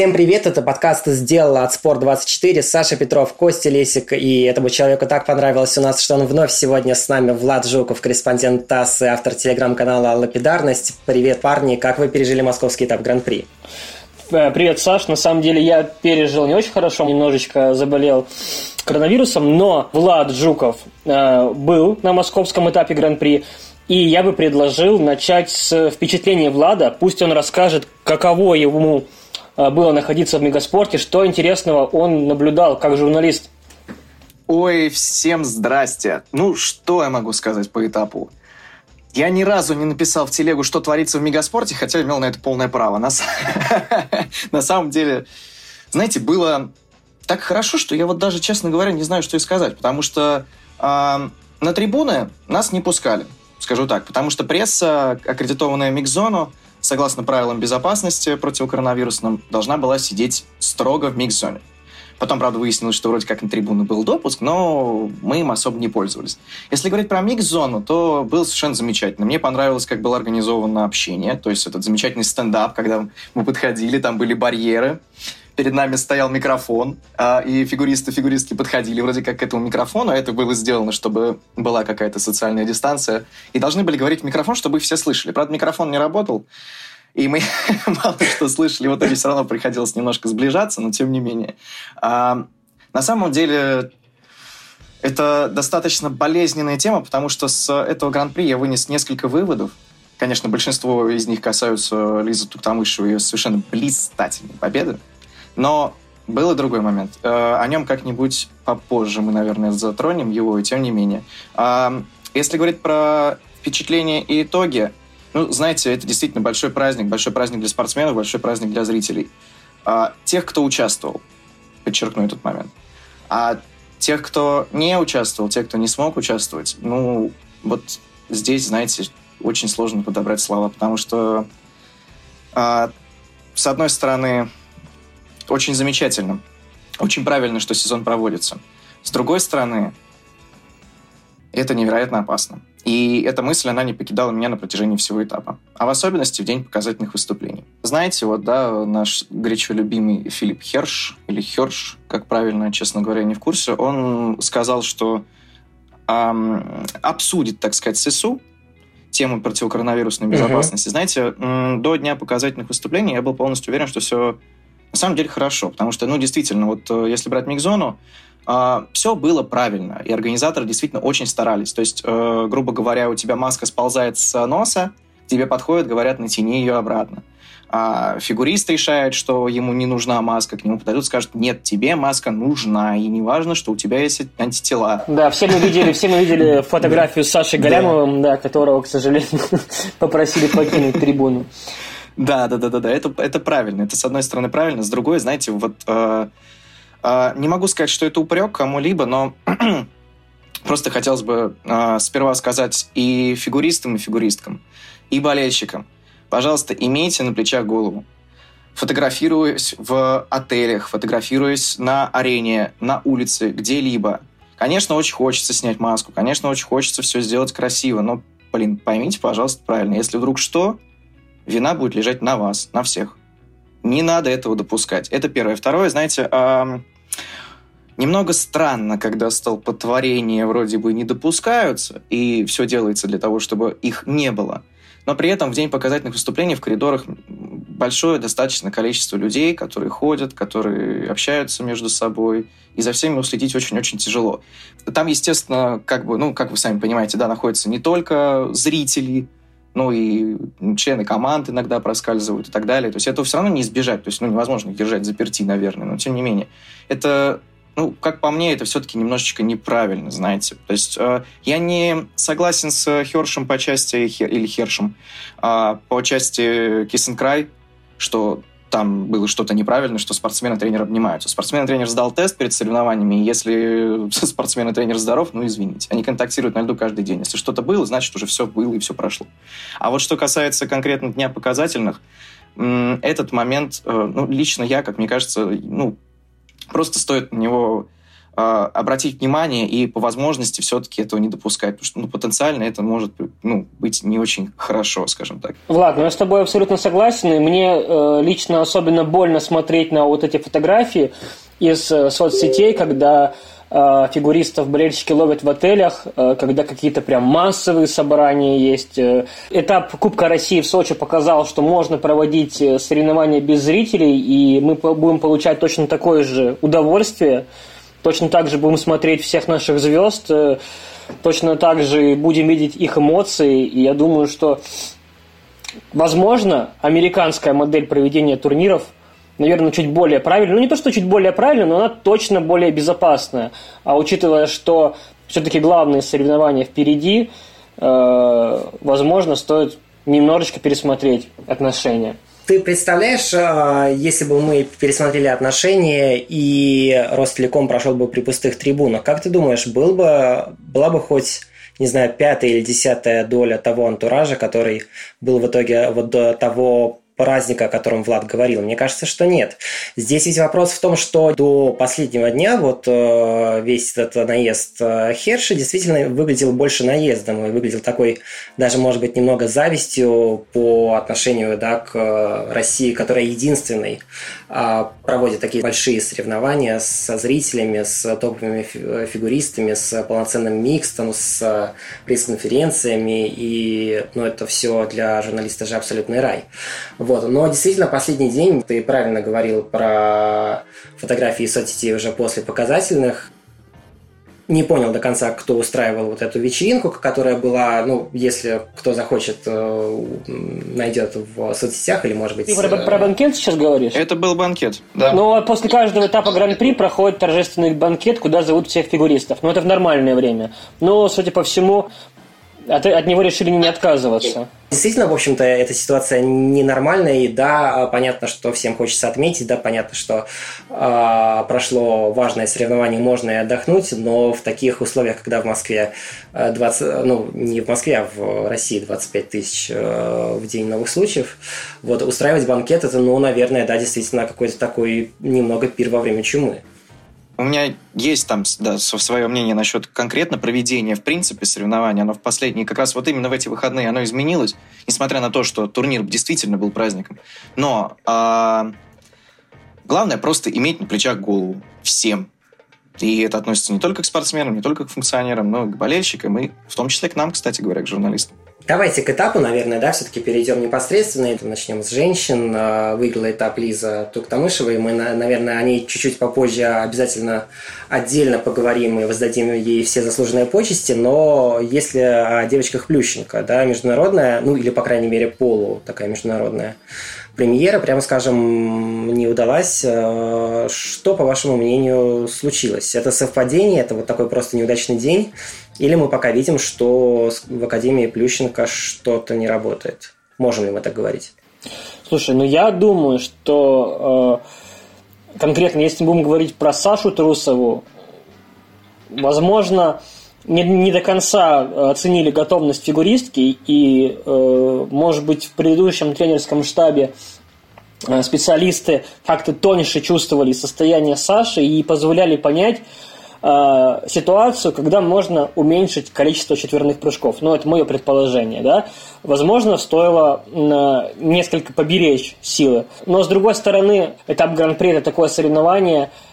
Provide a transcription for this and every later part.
Всем привет, это подкаст «Сделала» от Спорт24. Саша Петров, Костя Лесик, и этому человеку так понравилось у нас, что он вновь сегодня с нами, Влад Жуков, корреспондент ТАСС и автор телеграм-канала «Лапидарность». Привет, парни, как вы пережили московский этап Гран-при? Э, привет, Саш. На самом деле я пережил не очень хорошо, немножечко заболел коронавирусом, но Влад Жуков э, был на московском этапе Гран-при. И я бы предложил начать с впечатления Влада. Пусть он расскажет, каково ему было находиться в Мегаспорте. Что интересного он наблюдал как журналист? Ой, всем здрасте. Ну, что я могу сказать по этапу? Я ни разу не написал в телегу, что творится в Мегаспорте, хотя имел на это полное право. На, на самом деле, знаете, было так хорошо, что я вот даже, честно говоря, не знаю, что и сказать, потому что э, на трибуны нас не пускали, скажу так, потому что пресса, аккредитованная Мигзону, согласно правилам безопасности противокоронавирусным, должна была сидеть строго в микс-зоне. Потом, правда, выяснилось, что вроде как на трибуны был допуск, но мы им особо не пользовались. Если говорить про микс-зону, то было совершенно замечательно. Мне понравилось, как было организовано общение, то есть этот замечательный стендап, когда мы подходили, там были барьеры, перед нами стоял микрофон, а, и фигуристы, фигуристки подходили вроде как к этому микрофону, а это было сделано, чтобы была какая-то социальная дистанция, и должны были говорить в микрофон, чтобы все слышали. Правда, микрофон не работал, и мы мало что слышали, в итоге все равно приходилось немножко сближаться, но тем не менее. А, на самом деле, это достаточно болезненная тема, потому что с этого гран-при я вынес несколько выводов. Конечно, большинство из них касаются Лизы Туктамышевой и ее совершенно блистательной победы. Но был и другой момент. Э, о нем как-нибудь попозже мы, наверное, затронем его, и тем не менее. А, если говорить про впечатления и итоги, ну, знаете, это действительно большой праздник, большой праздник для спортсменов, большой праздник для зрителей. А, тех, кто участвовал, подчеркну этот момент. А тех, кто не участвовал, тех, кто не смог участвовать, ну, вот здесь, знаете, очень сложно подобрать слова, потому что, а, с одной стороны, очень замечательно. Очень правильно, что сезон проводится. С другой стороны, это невероятно опасно. И эта мысль, она не покидала меня на протяжении всего этапа. А в особенности в день показательных выступлений. Знаете, вот, да, наш горячо любимый Филипп Херш, или Херш, как правильно, честно говоря, не в курсе, он сказал, что эм, обсудит, так сказать, ССУ тему противокоронавирусной безопасности. Uh-huh. Знаете, до дня показательных выступлений я был полностью уверен, что все на самом деле хорошо, потому что, ну, действительно, вот э, если брать микзону, Uh, все было правильно, и организаторы действительно очень старались. То есть, uh, грубо говоря, у тебя маска сползает с носа, тебе подходят, говорят, натяни ее обратно. А фигурист решает, что ему не нужна маска, к нему подойдут, скажут, нет, тебе маска нужна, и не важно, что у тебя есть антитела. Да, все мы видели, все мы видели фотографию с Сашей Галямовым, да, которого, к сожалению, попросили покинуть трибуну. Да, да, да, да, да. Это, это правильно. Это с одной стороны правильно, с другой, знаете, вот э, э, не могу сказать, что это упрек кому-либо, но просто хотелось бы э, сперва сказать и фигуристам, и фигуристкам, и болельщикам, пожалуйста, имейте на плечах голову. Фотографируясь в отелях, фотографируясь на арене, на улице, где-либо. Конечно, очень хочется снять маску, конечно, очень хочется все сделать красиво, но, блин, поймите, пожалуйста, правильно, если вдруг что, вина будет лежать на вас, на всех. Не надо этого допускать. Это первое. Второе, знаете, э, немного странно, когда столпотворения вроде бы не допускаются, и все делается для того, чтобы их не было. Но при этом в день показательных выступлений в коридорах большое достаточно количество людей, которые ходят, которые общаются между собой, и за всеми уследить очень-очень тяжело. Там, естественно, как бы, ну, как вы сами понимаете, да, находятся не только зрители, ну и члены команд иногда проскальзывают и так далее. То есть этого все равно не избежать. То есть ну, невозможно держать заперти, наверное, но тем не менее. Это, ну, как по мне, это все-таки немножечко неправильно, знаете. То есть э, я не согласен с Хершем по части, или Хершем, э, по части Киссенкрай, что там было что-то неправильно, что спортсмен и тренер обнимаются. Спортсмен и тренер сдал тест перед соревнованиями, и если спортсмен и тренер здоров, ну, извините. Они контактируют на льду каждый день. Если что-то было, значит, уже все было и все прошло. А вот что касается конкретно дня показательных, этот момент, э, ну, лично я, как мне кажется, ну, просто стоит на него обратить внимание и по возможности все-таки этого не допускать, потому что ну, потенциально это может ну, быть не очень хорошо, скажем так. Влад, ну я с тобой абсолютно согласен, и мне э, лично особенно больно смотреть на вот эти фотографии из э, соцсетей, когда э, фигуристов болельщики ловят в отелях, э, когда какие-то прям массовые собрания есть. Э, этап Кубка России в Сочи показал, что можно проводить соревнования без зрителей, и мы будем получать точно такое же удовольствие. Точно так же будем смотреть всех наших звезд, э, точно так же будем видеть их эмоции. И я думаю, что, возможно, американская модель проведения турниров, наверное, чуть более правильная. Ну, не то, что чуть более правильная, но она точно более безопасная. А учитывая, что все-таки главные соревнования впереди, э, возможно, стоит немножечко пересмотреть отношения. Ты представляешь, а, если бы мы пересмотрели отношения и Ростелеком прошел бы при пустых трибунах, как ты думаешь, был бы, была бы хоть не знаю, пятая или десятая доля того антуража, который был в итоге вот до того праздника, о котором Влад говорил? Мне кажется, что нет. Здесь ведь вопрос в том, что до последнего дня вот э, весь этот наезд э, Херши действительно выглядел больше наездом и выглядел такой даже, может быть, немного завистью по отношению да, к России, которая единственной а, проводит такие большие соревнования со зрителями, с топовыми фигуристами, с полноценным микстом, с пресс-конференциями, и ну, это все для журналиста же абсолютный рай. Вот. Но действительно, последний день, ты правильно говорил про фотографии соцсетей уже после показательных, не понял до конца, кто устраивал вот эту вечеринку, которая была, ну, если кто захочет, э, найдет в соцсетях или, может быть... Ты про, про банкет сейчас говоришь? Это был банкет, да. Ну, а после каждого этапа Гран-при проходит торжественный банкет, куда зовут всех фигуристов. Ну, это в нормальное время. Но, судя по всему, от, от него решили не отказываться. Действительно, в общем-то, эта ситуация ненормальная, и да, понятно, что всем хочется отметить, да, понятно, что э, прошло важное соревнование, можно и отдохнуть, но в таких условиях, когда в Москве 20, ну, не в Москве, а в России 25 тысяч э, в день новых случаев, вот, устраивать банкет, это, ну, наверное, да, действительно, какой-то такой немного пир во время чумы. У меня есть там да, свое мнение насчет конкретно проведения, в принципе, соревнования. Оно в последние, как раз вот именно в эти выходные, оно изменилось, несмотря на то, что турнир действительно был праздником. Но а, главное просто иметь на плечах голову всем. И это относится не только к спортсменам, не только к функционерам, но и к болельщикам, и в том числе к нам, кстати говоря, к журналистам. Давайте к этапу, наверное, да, все-таки перейдем непосредственно. Начнем с женщин. А, выиграла этап Лиза Туктамышева, и мы, наверное, о ней чуть-чуть попозже обязательно отдельно поговорим и воздадим ей все заслуженные почести. Но если о девочках Плющенко, да, международная, ну или, по крайней мере, полу такая международная премьера, прямо скажем, не удалась. А, что, по вашему мнению, случилось? Это совпадение, это вот такой просто неудачный день? Или мы пока видим, что в Академии Плющенко что-то не работает? Можем ли мы так говорить? Слушай, ну я думаю, что э, конкретно, если будем говорить про Сашу Трусову, возможно, не, не до конца оценили готовность фигуристки, и, э, может быть, в предыдущем тренерском штабе э, специалисты как-то тоньше чувствовали состояние Саши и позволяли понять, э, ситуацию, когда можно уменьшить количество четверных прыжков. Ну, это мое предположение, да. Возможно, стоило э, несколько поберечь силы. Но, с другой стороны, этап Гран-при – это такое соревнование, э,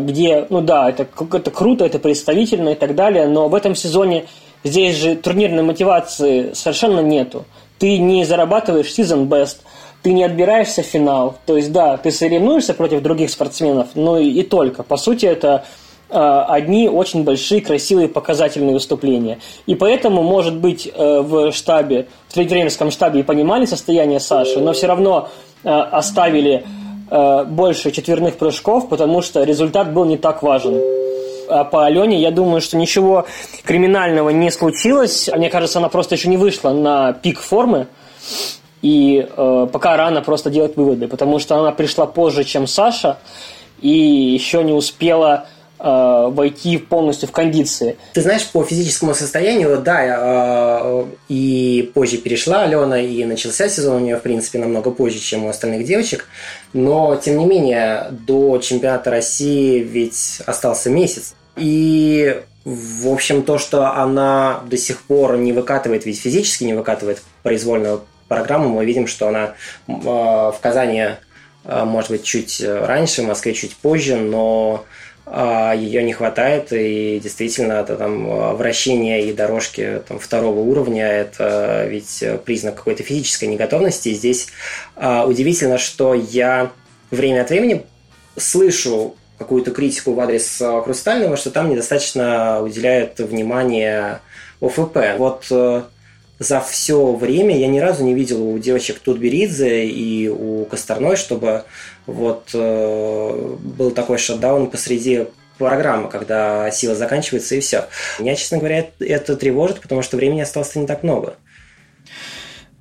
где, ну да, это, это круто, это представительно и так далее, но в этом сезоне здесь же турнирной мотивации совершенно нету. Ты не зарабатываешь season best, ты не отбираешься в финал. То есть, да, ты соревнуешься против других спортсменов, но и, и только. По сути, это Э, одни очень большие, красивые, показательные выступления. И поэтому, может быть, э, в штабе, в тренерском штабе и понимали состояние Саши, но все равно э, больше четверных прыжков, потому что результат был не так важен. А по Алене, я думаю, что ничего криминального не случилось. Мне кажется, она просто еще не вышла на пик формы. И э, пока рано просто делать выводы, потому что она пришла позже, чем Саша, и еще не успела э, войти полностью в кондиции. Ты знаешь, по физическому состоянию, да, э, и позже перешла Алена, и начался сезон у нее, в принципе, намного позже, чем у остальных девочек. Но, тем не менее, до чемпионата России ведь остался месяц. И в общем, то, что она до сих пор не выкатывает, ведь физически не выкатывает произвольную программу, мы видим, что она э, в Казани, э, может быть, чуть раньше, в Москве чуть позже, но ее не хватает, и действительно это там вращение и дорожки там, второго уровня, это ведь признак какой-то физической неготовности. И здесь удивительно, что я время от времени слышу какую-то критику в адрес э, Хрустального, что там недостаточно уделяют внимание ОФП. Вот э, за все время я ни разу не видел у девочек Тутберидзе и у Косторной, чтобы вот э, был такой шатдаун посреди программы, когда сила заканчивается и все. Меня, честно говоря, это тревожит, потому что времени осталось не так много.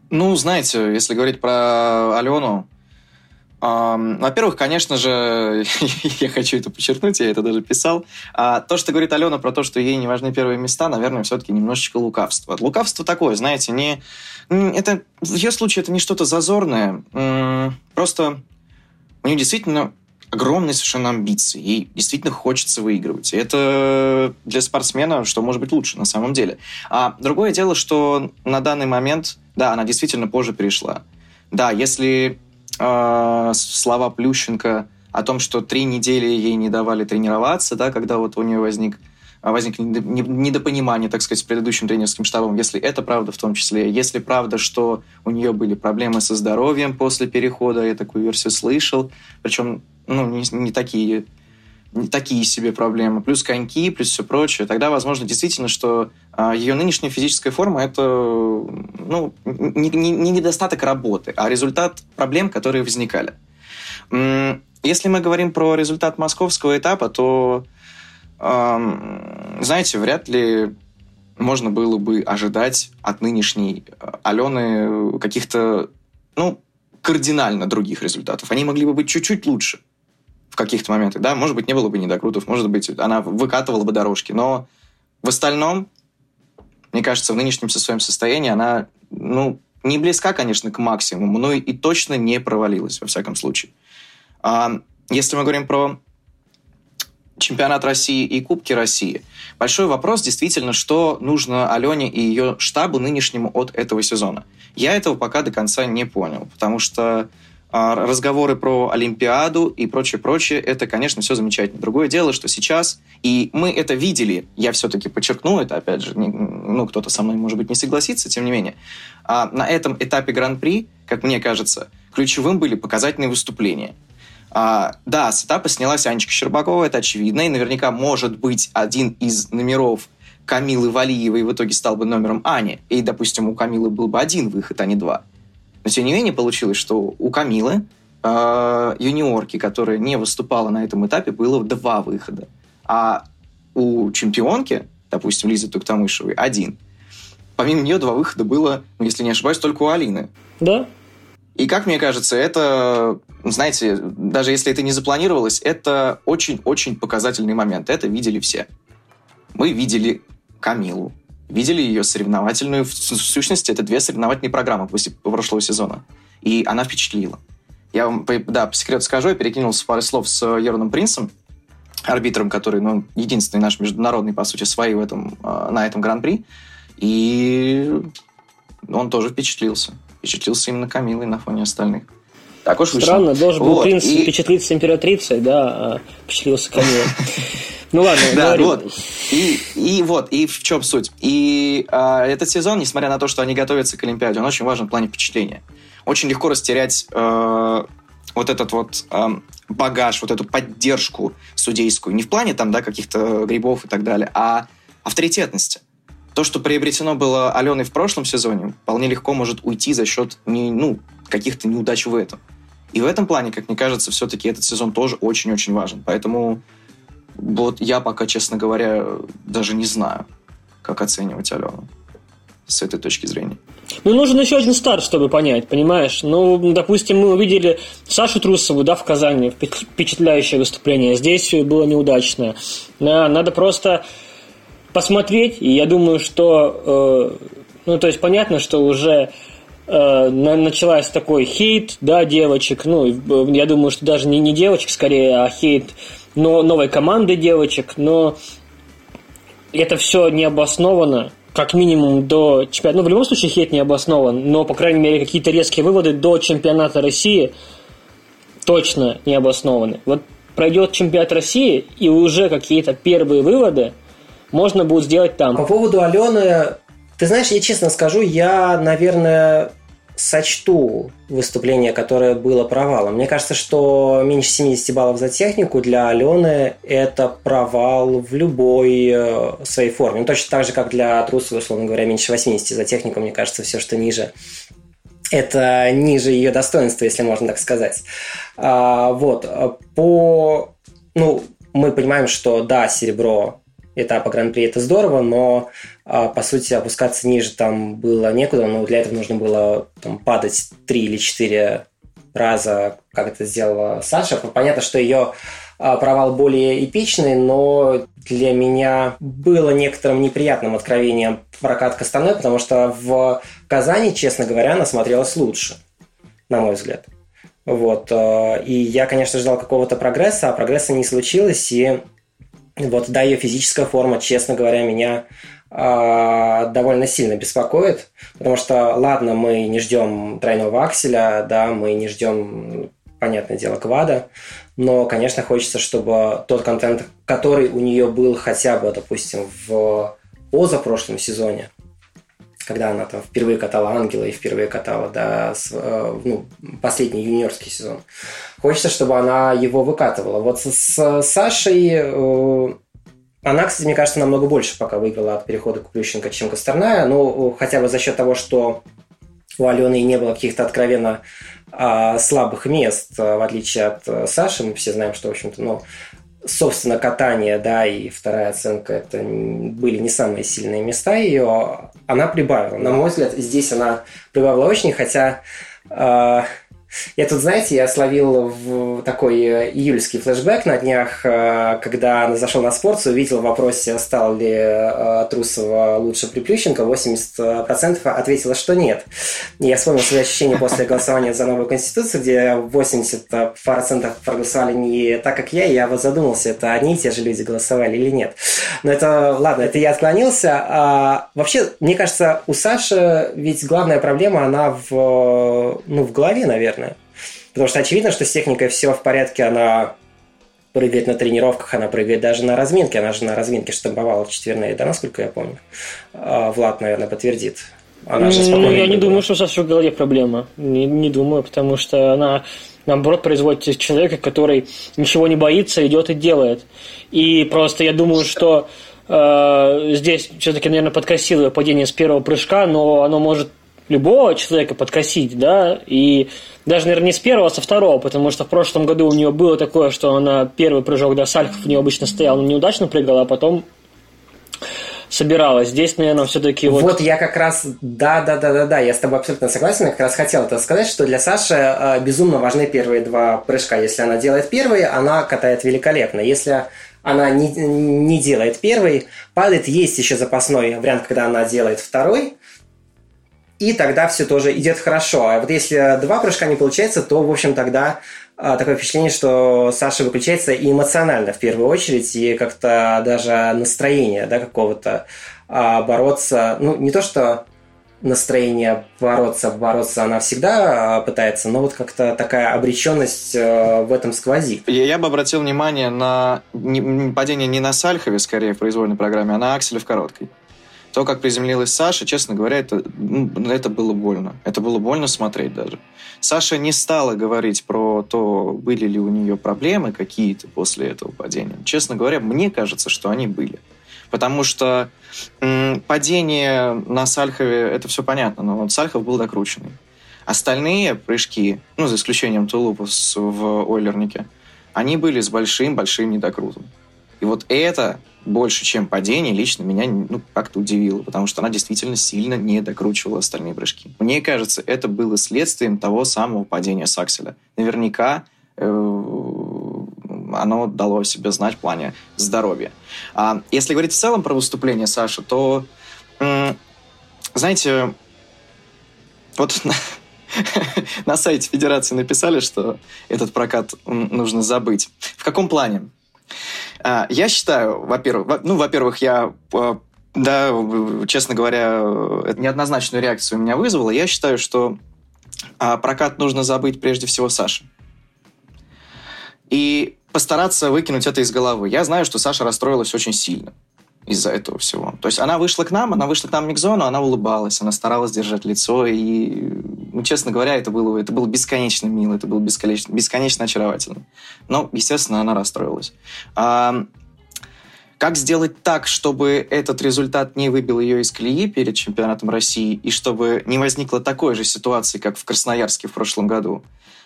Ну, знаете, если говорить про Алену, во-первых, конечно же, я хочу это подчеркнуть, я это даже писал. А, то, что говорит Алена про то, что ей не важны первые места, наверное, все-таки немножечко лукавство. Лукавство такое, знаете, не... Это, в ее случае это не что-то зазорное. Просто у нее действительно огромные совершенно амбиции. Ей действительно хочется выигрывать. И это для спортсмена, что может быть лучше на самом деле. А другое дело, что на данный момент, да, она действительно позже перешла. Да, если э, слова Плющенко о том, что три недели ей не давали тренироваться, да, когда вот у нее возник возник недопонимание, так сказать, с предыдущим тренерским штабом, если это правда в том числе, если правда, что у нее были проблемы со здоровьем после перехода, я такую версию слышал, причем ну, не, не такие такие себе проблемы, плюс коньки, плюс все прочее, тогда, возможно, действительно, что а, ее нынешняя физическая форма – это ну, не, не, не недостаток работы, а результат проблем, которые возникали. Если мы говорим про результат московского этапа, то, знаете, вряд ли можно было бы ожидать от нынешней а, Алены каких-то, ну, кардинально других результатов. Они могли бы быть чуть-чуть лучше в каких-то моментах, да, может быть, не было бы недокрутов, может быть, она выкатывала бы дорожки, но в остальном, мне кажется, в нынешнем своем состоянии она, ну, не близка, конечно, к максимуму, но и точно не провалилась, во всяком случае. А, если мы говорим про чемпионат России и Кубки России, большой вопрос действительно, что нужно Алене и ее штабу нынешнему от этого сезона. Я этого пока до конца не понял, потому что разговоры про Олимпиаду и прочее-прочее, это, конечно, все замечательно. Другое дело, что сейчас, и мы это видели, я все-таки подчеркну это, опять же, не, ну, кто-то со мной, может быть, не согласится, тем не менее, а на этом этапе Гран-при, как мне кажется, ключевым были показательные выступления. А, да, с этапа снялась Анечка Щербакова, это очевидно, и наверняка может быть один из номеров Камилы Валиевой в итоге стал бы номером Ани, и, допустим, у Камилы был бы один выход, а не два. Но тем не менее получилось, что у Камилы, э, юниорки, которая не выступала на этом этапе, было два выхода. А у чемпионки, допустим, Лизы Туктамышевой, один. Помимо нее два выхода было, ну, если не ошибаюсь, только у Алины. Да. И как мне кажется, это, знаете, даже если это не запланировалось, это очень-очень показательный момент. Это видели все. Мы видели Камилу, видели ее соревновательную. В сущности, это две соревновательные программы после прошлого сезона. И она впечатлила. Я вам, да, по секрету скажу, я перекинулся пару слов с Йорном Принцем, арбитром, который, ну, единственный наш международный, по сути, свои в этом, а, на этом гран-при. И он тоже впечатлился. Впечатлился именно Камилой на фоне остальных. Так уж Странно, вышло. должен был вот, принц и... впечатлиться императрицей, да, а впечатлился Камилой. Ну ладно, да, вот. И, и вот, и в чем суть. И э, этот сезон, несмотря на то, что они готовятся к Олимпиаде, он очень важен в плане впечатления. Очень легко растерять э, вот этот вот э, багаж, вот эту поддержку судейскую. Не в плане там, да, каких-то грибов и так далее, а авторитетности. То, что приобретено было Аленой в прошлом сезоне, вполне легко может уйти за счет не, ну, каких-то неудач в этом. И в этом плане, как мне кажется, все-таки этот сезон тоже очень-очень важен. Поэтому вот я пока, честно говоря, даже не знаю, как оценивать Алену. с этой точки зрения. Ну, нужен еще один старт, чтобы понять, понимаешь? Ну, допустим, мы увидели Сашу Трусову, да, в Казани, впечатляющее выступление. Здесь было неудачное. Надо просто посмотреть, и я думаю, что... Э, ну, то есть, понятно, что уже э, началась такой хейт, да, девочек. Ну, я думаю, что даже не, не девочек, скорее, а хейт но новой команды девочек. Но это все не обосновано как минимум до чемпионата. Ну, в любом случае, хейт не обоснован, но, по крайней мере, какие-то резкие выводы до чемпионата России точно не обоснованы. Вот пройдет чемпионат России, и уже какие-то первые выводы можно будет сделать там. По поводу Алены, ты знаешь, я честно скажу, я, наверное, сочту выступление, которое было провалом. Мне кажется, что меньше 70 баллов за технику для Алены – это провал в любой э, своей форме. Ну, точно так же, как для Трусовой, условно говоря, меньше 80 за технику, мне кажется, все, что ниже это ниже ее достоинства, если можно так сказать. А, вот. По... Ну, мы понимаем, что да, серебро этапа Гран-при это здорово, но а, по сути опускаться ниже там было некуда, но для этого нужно было там, падать три или четыре раза, как это сделала Саша. Понятно, что ее а, провал более эпичный, но для меня было некоторым неприятным откровением прокат Костаной, потому что в Казани, честно говоря, она смотрелась лучше, на мой взгляд. Вот. А, и я, конечно, ждал какого-то прогресса, а прогресса не случилось, и вот, да, ее физическая форма, честно говоря, меня э, довольно сильно беспокоит, потому что, ладно, мы не ждем тройного акселя, да, мы не ждем, понятное дело, квада, но, конечно, хочется, чтобы тот контент, который у нее был хотя бы, допустим, в позапрошлом сезоне, когда она там впервые катала Ангела и впервые катала, да, с, э, ну, последний юниорский сезон. Хочется, чтобы она его выкатывала. Вот с, с Сашей э, она, кстати, мне кажется, намного больше пока выиграла от перехода к Плющенко, чем Косторная. Ну, хотя бы за счет того, что у Алены не было каких-то откровенно а, слабых мест, в отличие от э, Саши. Мы все знаем, что, в общем-то, ну, собственно, катание, да, и вторая оценка, это были не самые сильные места ее, она прибавила. На мой взгляд, здесь она прибавила очень, хотя э, я тут, знаете, я словил в такой э, июльский флешбэк на днях, э, когда зашел на спорт, увидел в вопросе, стал ли э, Трусова лучше Приплющенко, 80% ответило, что нет. Я вспомнил свои ощущения после голосования за новую конституцию, где 80% проголосовали не так, как я, и я вот задумался, это одни и те же люди голосовали или нет. Но это, ладно, это я отклонился. А, вообще, мне кажется, у Саши ведь главная проблема, она в, ну, в голове, наверное. Потому что очевидно, что с техникой все в порядке, она прыгает на тренировках, она прыгает даже на разминке. Она же на разминке штамповала четверные, да, насколько я помню. А, Влад, наверное, подтвердит. Она же ну, я не думаю, что у Саши в голове проблема. Не, не думаю, потому что она наоборот производит человека, который ничего не боится, идет и делает. И просто я думаю, что э, здесь все-таки, наверное, подкосило падение с первого прыжка, но оно может любого человека подкосить, да, и даже, наверное, не с первого, а со второго, потому что в прошлом году у нее было такое, что она первый прыжок до Сальхов у нее обычно стоял, но неудачно прыгала, а потом собиралась. Здесь, наверное, все-таки вот... Вот я как раз... Да, да, да, да, да, я с тобой абсолютно согласен. Я как раз хотел это сказать, что для Саши э, безумно важны первые два прыжка. Если она делает первые, она катает великолепно. Если она не, не делает первый, падает, есть еще запасной вариант, когда она делает второй, и тогда все тоже идет хорошо. А вот если два прыжка не получается, то, в общем, тогда а, такое впечатление, что Саша выключается и эмоционально в первую очередь, и как-то даже настроение да, какого-то а, бороться. Ну, не то, что настроение бороться, бороться она всегда а, пытается, но вот как-то такая обреченность а, в этом сквозит. Я, я бы обратил внимание на падение не на Сальхове, скорее, в произвольной программе, а на Акселе в короткой. То, как приземлилась Саша, честно говоря, это, ну, это было больно. Это было больно смотреть даже. Саша не стала говорить про то, были ли у нее проблемы какие-то после этого падения. Честно говоря, мне кажется, что они были. Потому что м, падение на Сальхове, это все понятно, но вот Сальхов был докрученный. Остальные прыжки, ну, за исключением Тулупа в Ойлернике, они были с большим-большим недокрутом. И вот это больше, чем падение, лично меня ну, как-то удивило, потому что она действительно сильно не докручивала остальные прыжки. Мне кажется, это было следствием того самого падения Сакселя. Наверняка э, оно дало себе знать в плане здоровья. А если говорить в целом про выступление Саши, то, знаете, вот на сайте Федерации написали, что этот прокат нужно забыть. В каком плане? А, я считаю, во-первых, ну, во-первых, я а, да, честно говоря, неоднозначную реакцию у меня вызвало. Я считаю, что а, прокат нужно забыть прежде всего Саше. И постараться выкинуть это из головы. Я знаю, что Саша расстроилась очень сильно из-за этого всего. То есть она вышла к нам, она вышла к нам в микзону, она улыбалась, она старалась держать лицо, и, ну, честно говоря, это было, это было бесконечно мило, это было бесконечно, бесконечно очаровательно. Но, естественно, она расстроилась. А, как сделать так, чтобы этот результат не выбил ее из колеи перед чемпионатом России, и чтобы не возникло такой же ситуации, как в Красноярске в прошлом году?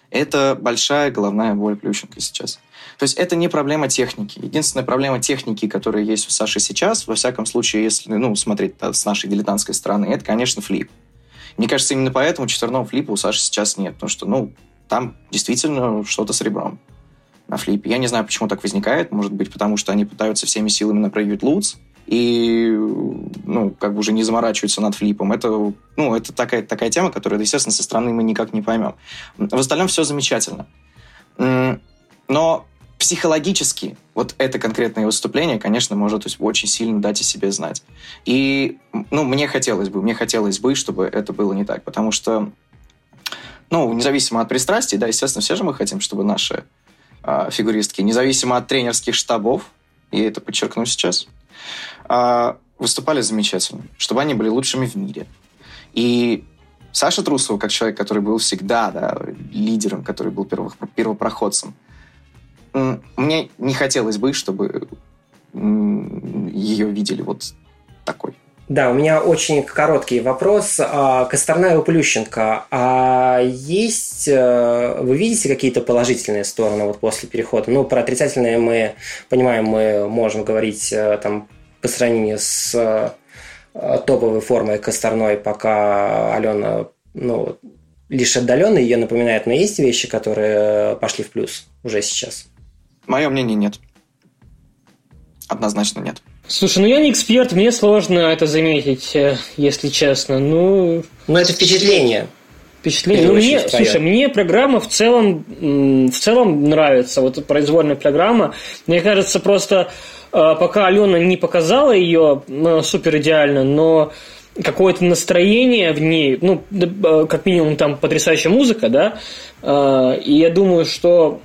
Это большая головная боль Плющенко сейчас. То есть это не проблема техники. Единственная проблема техники, которая есть у Саши сейчас, во всяком случае, если ну, смотреть с нашей дилетантской стороны, это, конечно, флип. Мне кажется, именно поэтому четверного флипа у Саши сейчас нет. Потому что, ну, там действительно что-то с ребром на флипе. Я не знаю, почему так возникает. Может быть, потому что они пытаются всеми силами направить луц и, ну, как бы уже не заморачиваются над флипом. Это, ну, это такая, такая тема, которую, естественно, со стороны мы никак не поймем. В остальном все замечательно. Но психологически вот это конкретное выступление, конечно, может очень сильно дать о себе знать. И, ну, мне хотелось бы, мне хотелось бы, чтобы это было не так, потому что, ну, независимо от пристрастий, да, естественно, все же мы хотим, чтобы наши э, фигуристки, независимо от тренерских штабов, и это подчеркну сейчас, э, выступали замечательно, чтобы они были лучшими в мире. И Саша Трусова, как человек, который был всегда да, лидером, который был первопроходцем, мне не хотелось бы, чтобы ее видели вот такой. Да, у меня очень короткий вопрос. А, Косторная Плющенко. А есть, э, вы видите какие-то положительные стороны вот после перехода? Ну, про отрицательные мы понимаем, мы можем говорить э, там по сравнению с э, топовой формой Косторной, пока Алена, ну, лишь отдаленно ее напоминает, но есть вещи, которые пошли в плюс уже сейчас. Мое мнение нет. Однозначно нет. Слушай, ну я не эксперт, мне сложно это заметить, э, если честно. Ну, ну это впечатление. Впечатление. Ну, мне, слушай, мне программа в целом, в целом нравится. Вот произвольная программа. Мне кажется, просто э, пока Алена не показала ее ну, супер идеально, но какое-то настроение в ней, ну, э, как минимум там потрясающая музыка, да, и я думаю, что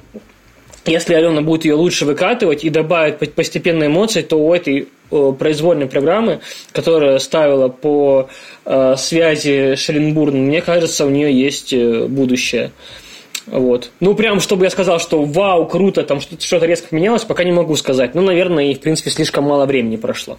если Алена будет ее лучше выкатывать и добавить постепенно эмоции, то у этой произвольной программы, которая ставила по э, связи Шеленбурн, мне кажется, у нее есть э, будущее. Вот. Ну, прям, чтобы я сказал, что вау, круто, там что-то резко поменялось, пока не могу сказать. Ну, наверное, и, в принципе, слишком мало времени прошло.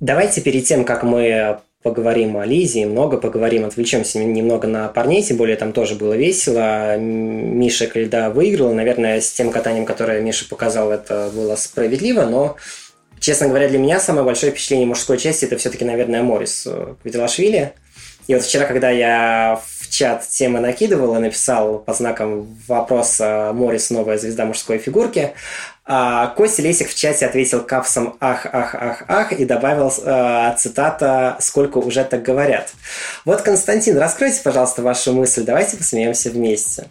Давайте перед тем, как мы поговорим о Лизе, много поговорим, отвлечемся немного на парней, тем более там тоже было весело. Миша Кальда выиграл, наверное, с тем катанием, которое Миша показал, это было справедливо, но Честно говоря, для меня самое большое впечатление мужской части это все-таки, наверное, Морис Квитилашвили. И вот вчера, когда я в чат темы накидывал и написал по знакам вопроса «Морис – новая звезда мужской фигурки», а Костя Лесик в чате ответил капсом «ах, ах, ах, ах» и добавил э, цитата «сколько уже так говорят». Вот, Константин, раскройте, пожалуйста, вашу мысль, давайте посмеемся вместе.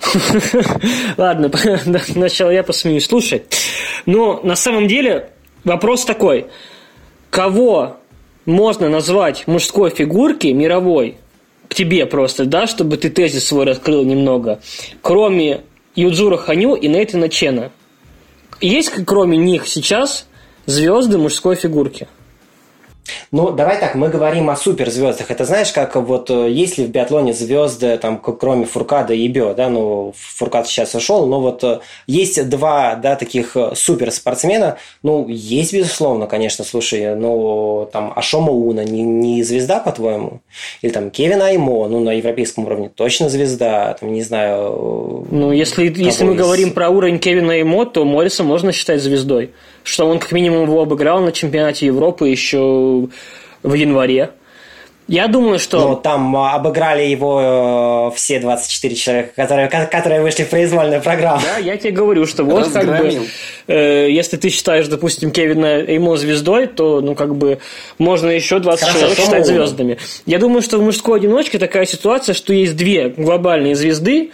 Ладно, сначала я посмеюсь. Слушай, ну, на самом деле, вопрос такой. Кого можно назвать мужской фигурки мировой, к тебе просто, да, чтобы ты тезис свой раскрыл немного, кроме Юдзура Ханю и Нейтана Чена. Есть, кроме них, сейчас звезды мужской фигурки? Ну, давай так, мы говорим о суперзвездах. Это знаешь, как вот э, есть ли в биатлоне звезды, там, кроме Фуркада и Бё, да, ну, Фуркад сейчас ушел, но вот э, есть два, да, таких э, суперспортсмена. Ну, есть, безусловно, конечно, слушай, ну, там, Ашома Уна не, не звезда, по-твоему? Или там Кевин Аймо, ну, на европейском уровне точно звезда, там, не знаю... Ну, если, если мы говорим про уровень Кевина Аймо, то Морриса можно считать звездой что он как минимум его обыграл на чемпионате Европы еще в январе. Я думаю, что... Ну, там а, обыграли его э, все 24 человека, которые, которые вышли в произвольную программу. Да, я тебе говорю, что вот Разгромил. как бы... Э, если ты считаешь, допустим, Кевина Эймо звездой, то, ну, как бы, можно еще 20 Хорошо, человек считать звездами. Я думаю, что в мужской одиночке такая ситуация, что есть две глобальные звезды.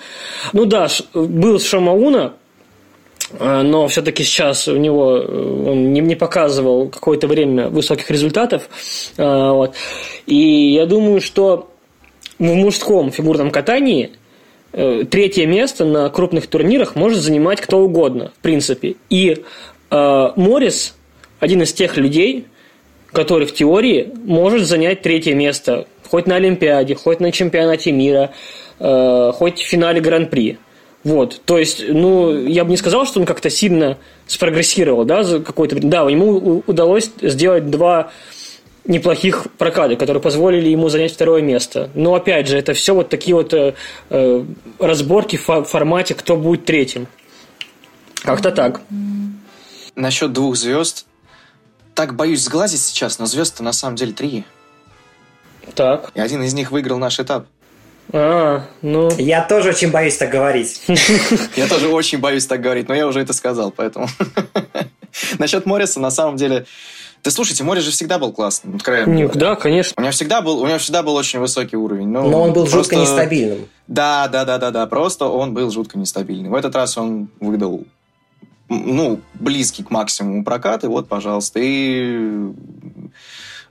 Ну да, был Шамауна, но все-таки сейчас у него э, он не, не показывал какое-то время высоких результатов. А, вот. И я думаю, что в мужском фигурном катании э, третье место на крупных турнирах может занимать кто угодно, в принципе. И э, Моррис один из тех людей, который в теории может занять третье место хоть на Олимпиаде, хоть на чемпионате мира, э, хоть в финале Гран-при. Вот, то есть, ну, я бы не сказал, что он как-то сильно спрогрессировал, да, за какой-то... Да, ему удалось сделать два неплохих прокаты, которые позволили ему занять второе место. Но, опять же, это все вот такие вот э, э разборки в формате, кто будет третьим. Как-то так. Насчет двух звезд. Так боюсь сглазить сейчас, но звезд-то на самом деле три. Так. И один из них выиграл наш этап. А, ну... Я тоже очень боюсь так говорить. Я тоже очень боюсь так говорить, но я уже это сказал, поэтому... Насчет Морриса, на самом деле... Да слушайте, Моррис же всегда был классным, откровенно. Да, конечно. У него всегда был, у него всегда был очень высокий уровень. Но, но он был просто... жутко нестабильным. Да, да, да, да, да. Просто он был жутко нестабильный. В этот раз он выдал ну, близкий к максимуму прокат, и вот, пожалуйста. И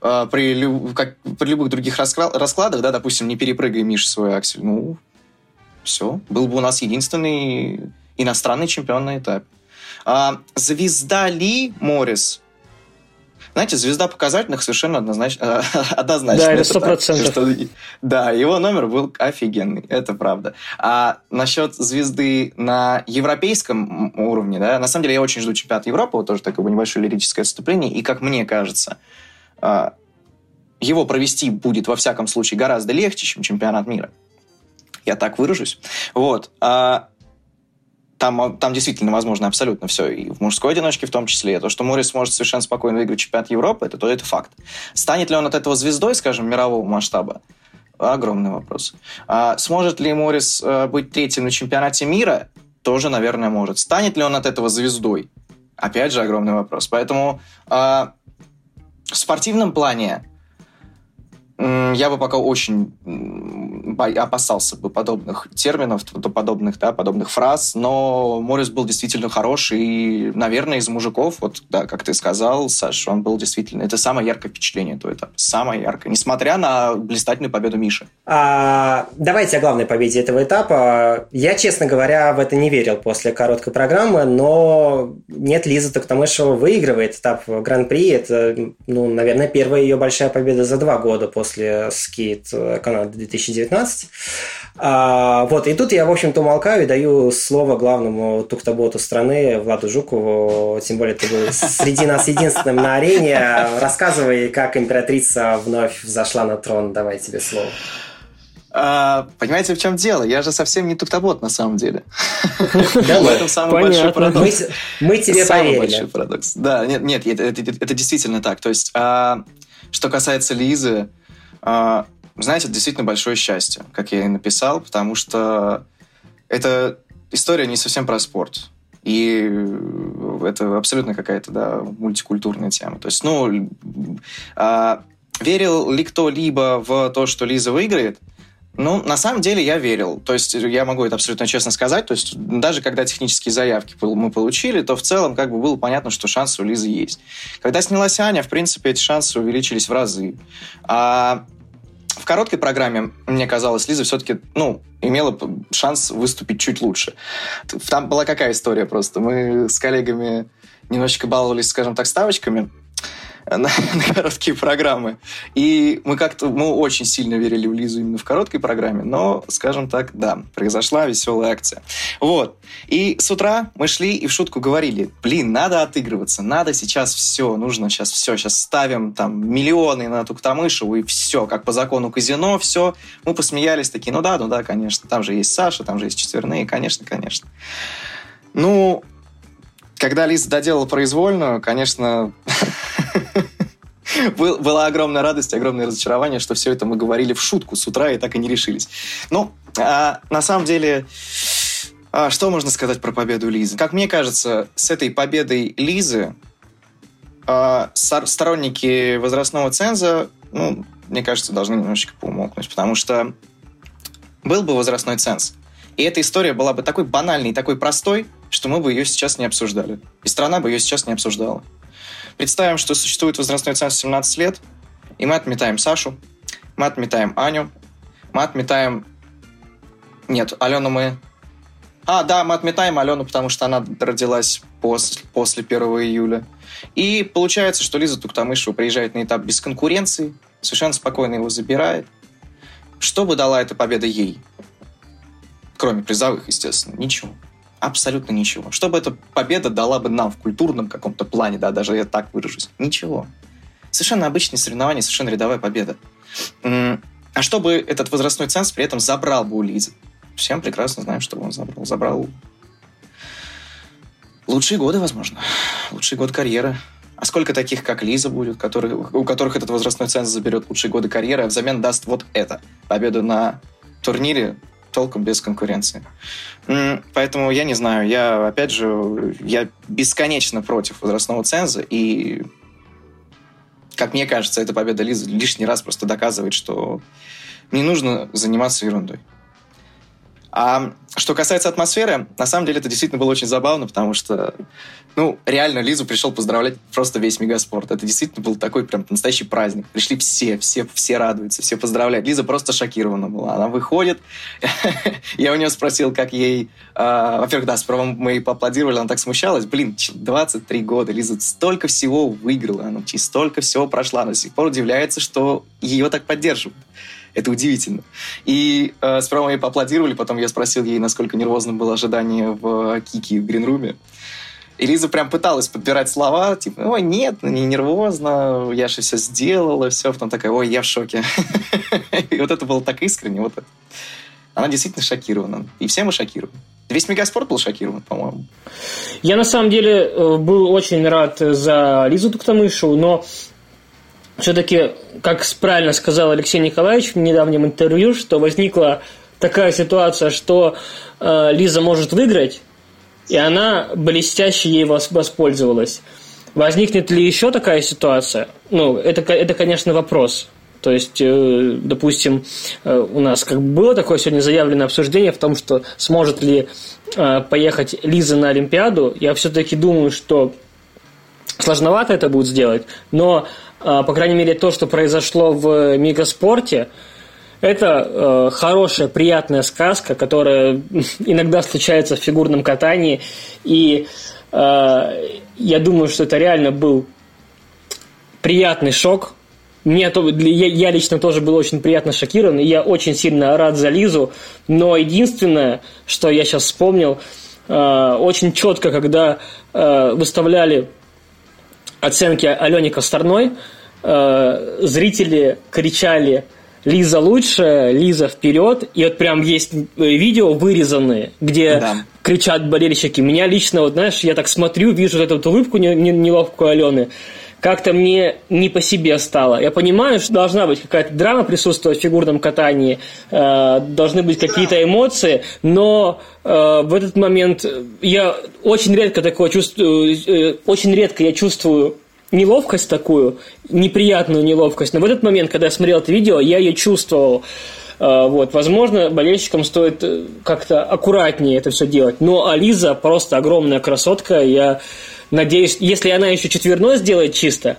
а, при, как, при любых других раскладах, да, допустим, не перепрыгай Миша свой аксель, ну, все, был бы у нас единственный иностранный чемпион на этапе. А, звезда ли Моррис? Знаете, звезда показательных совершенно однозначно. однозначно. Да, это сто процентов. Да, его номер был офигенный, это правда. А насчет звезды на европейском уровне, да, на самом деле я очень жду чемпионат Европы, вот тоже такое небольшое лирическое отступление, и как мне кажется, а, его провести будет, во всяком случае, гораздо легче, чем чемпионат мира. Я так выражусь. Вот. А там, там действительно возможно абсолютно все. И в мужской одиночке в том числе. То, что Моррис сможет совершенно спокойно выиграть чемпионат Европы, это, то это факт. Станет ли он от этого звездой, скажем, мирового масштаба? Огромный вопрос. А сможет ли Моррис а, быть третьим на чемпионате мира? Тоже, наверное, может. Станет ли он от этого звездой? Опять же, огромный вопрос. Поэтому а, в спортивном плане я бы пока очень опасался бы подобных терминов, подобных, да, подобных фраз, но Морис был действительно хорош, и, наверное, из мужиков, вот, да, как ты сказал, Саш, он был действительно, это самое яркое впечатление этого этапа, самое яркое, несмотря на блистательную победу Миши. А, давайте о главной победе этого этапа. Я, честно говоря, в это не верил после короткой программы, но нет, Лиза Токтамышева выигрывает этап Гран-при, это, ну, наверное, первая ее большая победа за два года после скейт Канады 2019. А, вот, и тут я, в общем-то, умолкаю и даю слово главному тухтоботу страны Владу Жукову, тем более ты был среди нас единственным на арене. Рассказывай, как императрица вновь взошла на трон. Давай тебе слово. А, понимаете, в чем дело? Я же совсем не тухтобот на самом деле. Да, в этом самый большой парадокс. Мы тебе поверили. большой парадокс. Да, нет, нет, это действительно так. То есть, а, что касается Лизы, а, знаете, это действительно большое счастье, как я и написал, потому что это история не совсем про спорт. И это абсолютно какая-то, да, мультикультурная тема. То есть, ну, а, верил ли кто-либо в то, что Лиза выиграет? Ну, на самом деле я верил. То есть я могу это абсолютно честно сказать. То есть даже когда технические заявки мы получили, то в целом как бы было понятно, что шансы у Лизы есть. Когда снялась Аня, в принципе, эти шансы увеличились в разы. А в короткой программе, мне казалось, Лиза все-таки, ну, имела шанс выступить чуть лучше. Там была какая история просто? Мы с коллегами немножечко баловались, скажем так, ставочками. на, на короткие программы. И мы как-то, мы очень сильно верили в Лизу именно в короткой программе, но, скажем так, да, произошла веселая акция. Вот. И с утра мы шли и в шутку говорили, блин, надо отыгрываться, надо сейчас все, нужно сейчас все, сейчас ставим там миллионы на Туктамышеву и все, как по закону казино, все. Мы посмеялись такие, ну да, ну да, конечно, там же есть Саша, там же есть четверные, конечно, конечно. Ну, когда Лиза доделала произвольную, конечно, был, была огромная радость, огромное разочарование, что все это мы говорили в шутку с утра и так и не решились. Ну, а, на самом деле, а, что можно сказать про победу Лизы? Как мне кажется, с этой победой Лизы а, сторонники возрастного ценза, ну, мне кажется, должны немножечко поумолкнуть, потому что был бы возрастной ценз, и эта история была бы такой банальной, такой простой, что мы бы ее сейчас не обсуждали. И страна бы ее сейчас не обсуждала. Представим, что существует возрастной ценз 17 лет, и мы отметаем Сашу, мы отметаем Аню, мы отметаем... Нет, Алену мы... А, да, мы отметаем Алену, потому что она родилась после, после 1 июля. И получается, что Лиза Туктамышева приезжает на этап без конкуренции, совершенно спокойно его забирает. Что бы дала эта победа ей? Кроме призовых, естественно, ничего абсолютно ничего. Что бы эта победа дала бы нам в культурном каком-то плане, да, даже я так выражусь? Ничего. Совершенно обычные соревнования, совершенно рядовая победа. А чтобы этот возрастной ценз при этом забрал бы у Лизы? Всем прекрасно знаем, что он забрал. Забрал лучшие годы, возможно. Лучший год карьеры. А сколько таких, как Лиза, будет, которые, у которых этот возрастной ценз заберет лучшие годы карьеры, а взамен даст вот это. Победу на турнире толком без конкуренции. Поэтому я не знаю, я, опять же, я бесконечно против возрастного ценза, и, как мне кажется, эта победа Лизы лишний раз просто доказывает, что не нужно заниматься ерундой. А что касается атмосферы, на самом деле это действительно было очень забавно, потому что, ну, реально Лизу пришел поздравлять просто весь Мегаспорт. Это действительно был такой прям настоящий праздник. Пришли все, все, все радуются, все поздравляют. Лиза просто шокирована была. Она выходит, я у нее спросил, как ей... А, во-первых, да, сперва мы ей поаплодировали, она так смущалась. Блин, 23 года, Лиза столько всего выиграла, она столько всего прошла. Она до сих пор удивляется, что ее так поддерживают. Это удивительно. И э, сперва мы ей поаплодировали, потом я спросил ей, насколько нервозным было ожидание в Кике в Гринруме. И Лиза прям пыталась подбирать слова, типа, ой, нет, не нервозно, я же все сделала, все. Потом такая, ой, я в шоке. И вот это было так искренне. Вот это. Она действительно шокирована. И все мы шокированы. Весь Мегаспорт был шокирован, по-моему. Я на самом деле э, был очень рад за Лизу Туктамышеву, но все-таки, как правильно сказал Алексей Николаевич в недавнем интервью, что возникла такая ситуация, что э, Лиза может выиграть, и она блестяще ей воспользовалась. Возникнет ли еще такая ситуация? Ну, это, это конечно, вопрос. То есть, э, допустим, э, у нас как бы было такое сегодня заявленное обсуждение в том, что сможет ли э, поехать Лиза на Олимпиаду. Я все-таки думаю, что сложновато это будет сделать, но по крайней мере, то, что произошло в Мегаспорте, это э, хорошая, приятная сказка, которая иногда случается в фигурном катании. И э, я думаю, что это реально был приятный шок. Мне, я, я лично тоже был очень приятно шокирован, и я очень сильно рад за Лизу. Но единственное, что я сейчас вспомнил, э, очень четко, когда э, выставляли оценки Алене Косторной, э, зрители кричали Лиза лучше, Лиза вперед. И вот прям есть э, видео вырезанные, где да. кричат болельщики. Меня лично, вот знаешь, я так смотрю, вижу вот эту вот улыбку неловкую Алены. Как-то мне не по себе стало. Я понимаю, что должна быть какая-то драма присутствовать в фигурном катании, э, должны быть какие-то эмоции, но э, в этот момент я очень редко такое чувствую, э, очень редко я чувствую неловкость такую, неприятную неловкость. Но в этот момент, когда я смотрел это видео, я ее чувствовал. Вот, возможно, болельщикам стоит как-то аккуратнее это все делать. Но Ализа просто огромная красотка. Я надеюсь, если она еще четверной сделает чисто,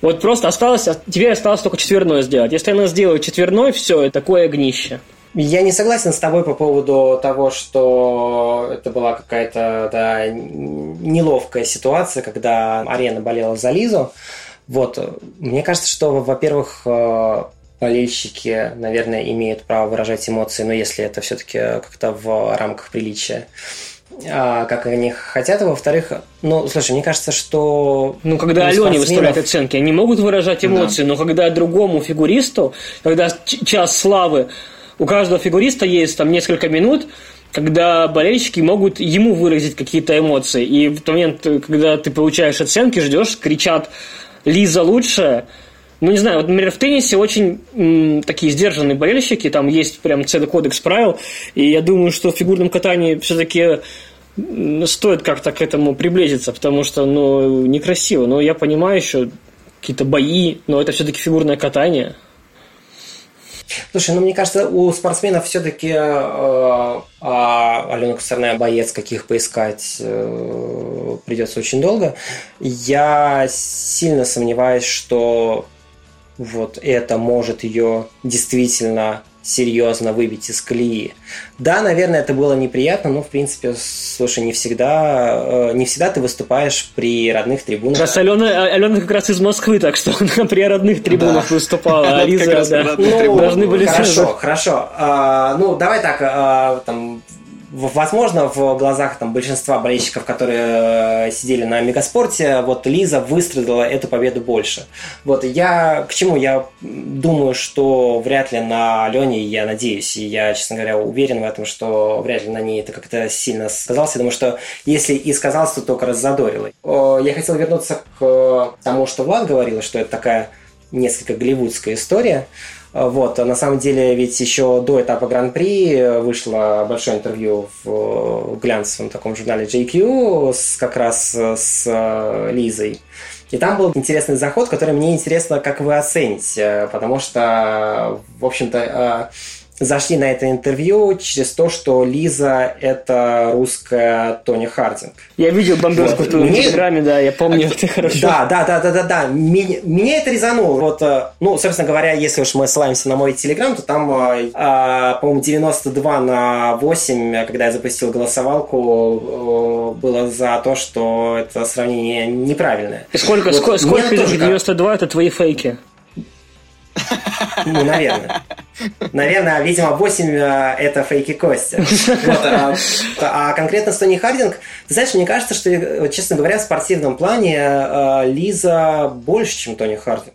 вот просто осталось, теперь осталось только четверной сделать. Если она сделает четверной, все, такое огнище. Я не согласен с тобой по поводу того, что это была какая-то да, неловкая ситуация, когда арена болела за Лизу. Вот, мне кажется, что, во-первых, э, болельщики, наверное, имеют право выражать эмоции, но если это все-таки как-то в рамках приличия как они хотят. Во-вторых, ну, слушай, мне кажется, что... Ну, когда Алене спортсменов... выставляют оценки, они могут выражать эмоции, да. но когда другому фигуристу, когда час славы, у каждого фигуриста есть там несколько минут, когда болельщики могут ему выразить какие-то эмоции. И в тот момент, когда ты получаешь оценки, ждешь, кричат «Лиза лучшая», ну, не знаю, вот, например, в теннисе очень м, такие сдержанные болельщики, там есть прям целый кодекс правил, и я думаю, что в фигурном катании все-таки стоит как-то к этому приблизиться, потому что, ну, некрасиво. Но я понимаю еще какие-то бои, но это все-таки фигурное катание. Слушай, ну мне кажется, у спортсменов все-таки э, а Алена Костерная боец, каких поискать э, придется очень долго. Я сильно сомневаюсь, что вот это может ее действительно серьезно выбить из колеи. Да, наверное, это было неприятно, но, в принципе, слушай, не всегда, э, не всегда ты выступаешь при родных трибунах. Раз Алена, Алена как раз из Москвы, так что она при родных трибунах да. выступала, а Лиза, да, ну, должны были... Хорошо, хорошо. А, ну, давай так, а, там, Возможно, в глазах там, большинства болельщиков, которые э, сидели на Мегаспорте, вот Лиза выстрадала эту победу больше. Вот я к чему? Я думаю, что вряд ли на Алене, я надеюсь, и я, честно говоря, уверен в этом, что вряд ли на ней это как-то сильно сказался. Я думаю, что если и сказался, то только раззадорило. Я хотел вернуться к тому, что Влад говорил, что это такая несколько голливудская история. А, вот, а на самом деле, ведь еще до этапа Гран-при вышло большое интервью в глянцевом таком журнале JQ с, как раз с э, Лизой. И там был интересный заход, который мне интересно, как вы оцените, потому что, в общем-то, э, зашли на это интервью через то, что Лиза – это русская Тони Хардинг. Я видел бомбежку вот. в Мне... телеграме, да, я помню это хорошо. Да, да, да, да, да, да. Меня, меня это резануло. Вот, э, ну, собственно говоря, если уж мы ссылаемся на мой телеграм, то там, э, а, по-моему, 92 на 8, когда я запустил голосовалку, э, было за то, что это сравнение неправильное. И сколько, вот, сколько, сколько 92 это твои фейки? Ну, наверное. Наверное, видимо, 8 э, это фейки Костя. А, а конкретно Стони Хардинг, ты знаешь, мне кажется, что, честно говоря, в спортивном плане э, Лиза больше, чем Тони Хардинг.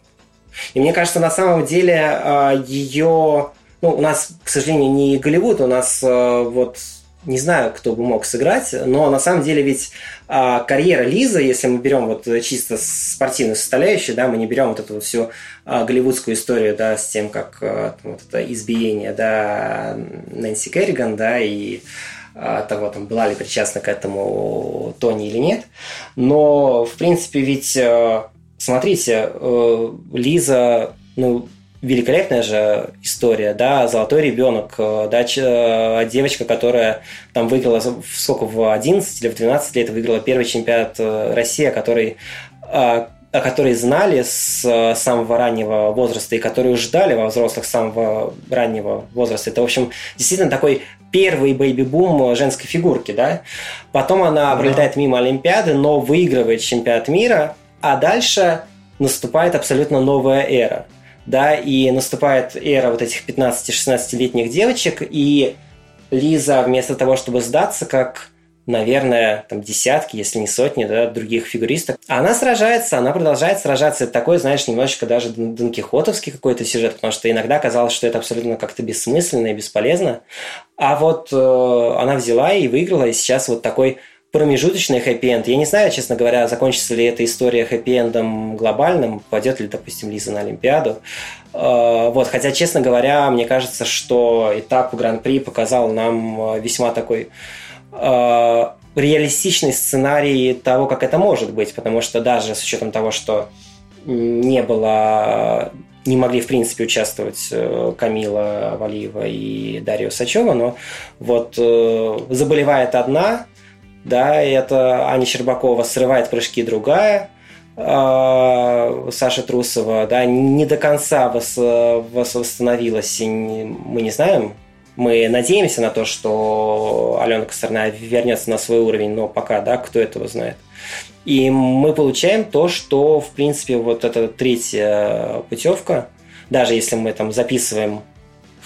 И мне кажется, на самом деле э, ее... Ну, у нас, к сожалению, не Голливуд, у нас вот не знаю, кто бы мог сыграть, но на самом деле ведь а, карьера Лизы, если мы берем вот чисто спортивную составляющую, да, мы не берем вот эту всю а, голливудскую историю, да, с тем, как а, вот это избиение, да, Нэнси Керриган, да, и а, того, там, была ли причастна к этому Тони или нет. Но, в принципе, ведь, а, смотрите, а, Лиза, ну, великолепная же история, да, золотой ребенок, э, да, э, девочка, которая там выиграла, сколько, в 11 или в 12 лет выиграла первый чемпионат э, России, который о которой знали с самого раннего возраста и которую ждали во взрослых с самого раннего возраста. Это, в общем, действительно такой первый бейби-бум женской фигурки, да. Потом она пролетает мимо Олимпиады, но выигрывает чемпионат мира, а дальше наступает абсолютно новая эра да, и наступает эра вот этих 15-16-летних девочек, и Лиза вместо того, чтобы сдаться, как наверное, там десятки, если не сотни, да, других фигуристок. Она сражается, она продолжает сражаться. Это такой, знаешь, немножечко даже донкихотовский какой-то сюжет, потому что иногда казалось, что это абсолютно как-то бессмысленно и бесполезно. А вот э, она взяла и выиграла, и сейчас вот такой промежуточный хэппи-энд. Я не знаю, честно говоря, закончится ли эта история хэппи-эндом глобальным, пойдет ли, допустим, Лиза на Олимпиаду. А, вот, хотя, честно говоря, мне кажется, что этап Гран-при показал нам а, весьма такой а, реалистичный сценарий того, как это может быть, потому что даже с учетом того, что не было не могли, в принципе, участвовать э, Камила Валиева и Дарья Усачева, но вот э, заболевает одна, да, и это Аня Щербакова срывает прыжки другая, а, Саша Трусова, да, не до конца вос, восстановилась, мы не знаем, Мы надеемся на то, что Алена Косторная вернется на свой уровень, но пока, да, кто этого знает. И мы получаем то, что, в принципе, вот эта третья путевка, даже если мы там записываем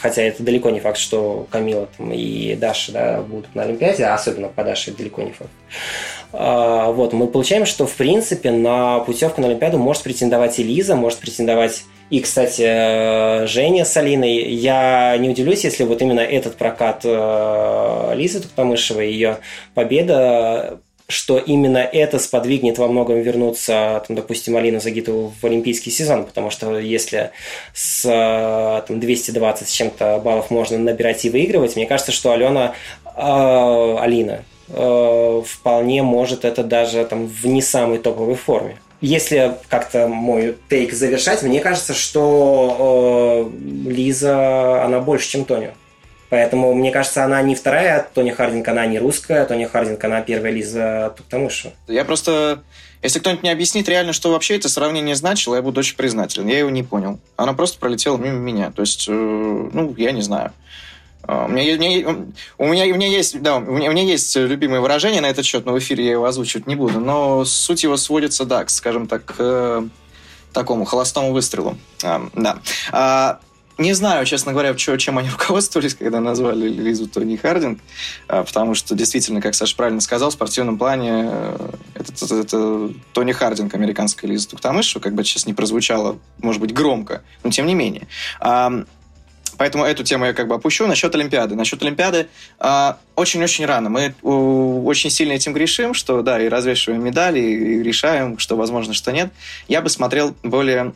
Хотя это далеко не факт, что Камила там, и Даша да, будут на Олимпиаде, а особенно по Даше это далеко не факт. А, вот, мы получаем, что в принципе на путевку на Олимпиаду может претендовать и Лиза, может претендовать и, кстати, Женя с Алиной. Я не удивлюсь, если вот именно этот прокат э, Лизы Туктамышевой, ее победа что именно это сподвигнет во многом вернуться, там, допустим, Алину Загитову в олимпийский сезон, потому что если с там, 220 с чем-то баллов можно набирать и выигрывать, мне кажется, что Алена, э, Алина э, вполне может это даже там, в не самой топовой форме. Если как-то мой тейк завершать, мне кажется, что э, Лиза, она больше, чем Тоня. Поэтому, мне кажется, она не вторая Тони Хардинг, она не русская Тони Хардинг, она первая Лиза Туктамыша. Я просто... Если кто-нибудь не объяснит реально, что вообще это сравнение значило, я буду очень признателен. Я его не понял. Она просто пролетела мимо меня. То есть, э, ну, я не знаю. А, у меня, у, меня, у, меня, у меня есть, да, у меня, у меня есть любимое выражение на этот счет, но в эфире я его озвучивать не буду. Но суть его сводится, да, к, скажем так, к такому холостому выстрелу. А, да. А, не знаю, честно говоря, чем они руководствовались, когда назвали Лизу Тони Хардинг, а, потому что действительно, как Саша правильно сказал, в спортивном плане э, это, это, это Тони Хардинг, американская Лиза Туктамышева, как бы сейчас не прозвучало, может быть, громко, но тем не менее. Поэтому эту тему я как бы опущу. Насчет Олимпиады. Насчет Олимпиады а, очень-очень рано. Мы очень сильно этим грешим, что да, и развешиваем медали, и решаем, что возможно, что нет. Я бы смотрел более,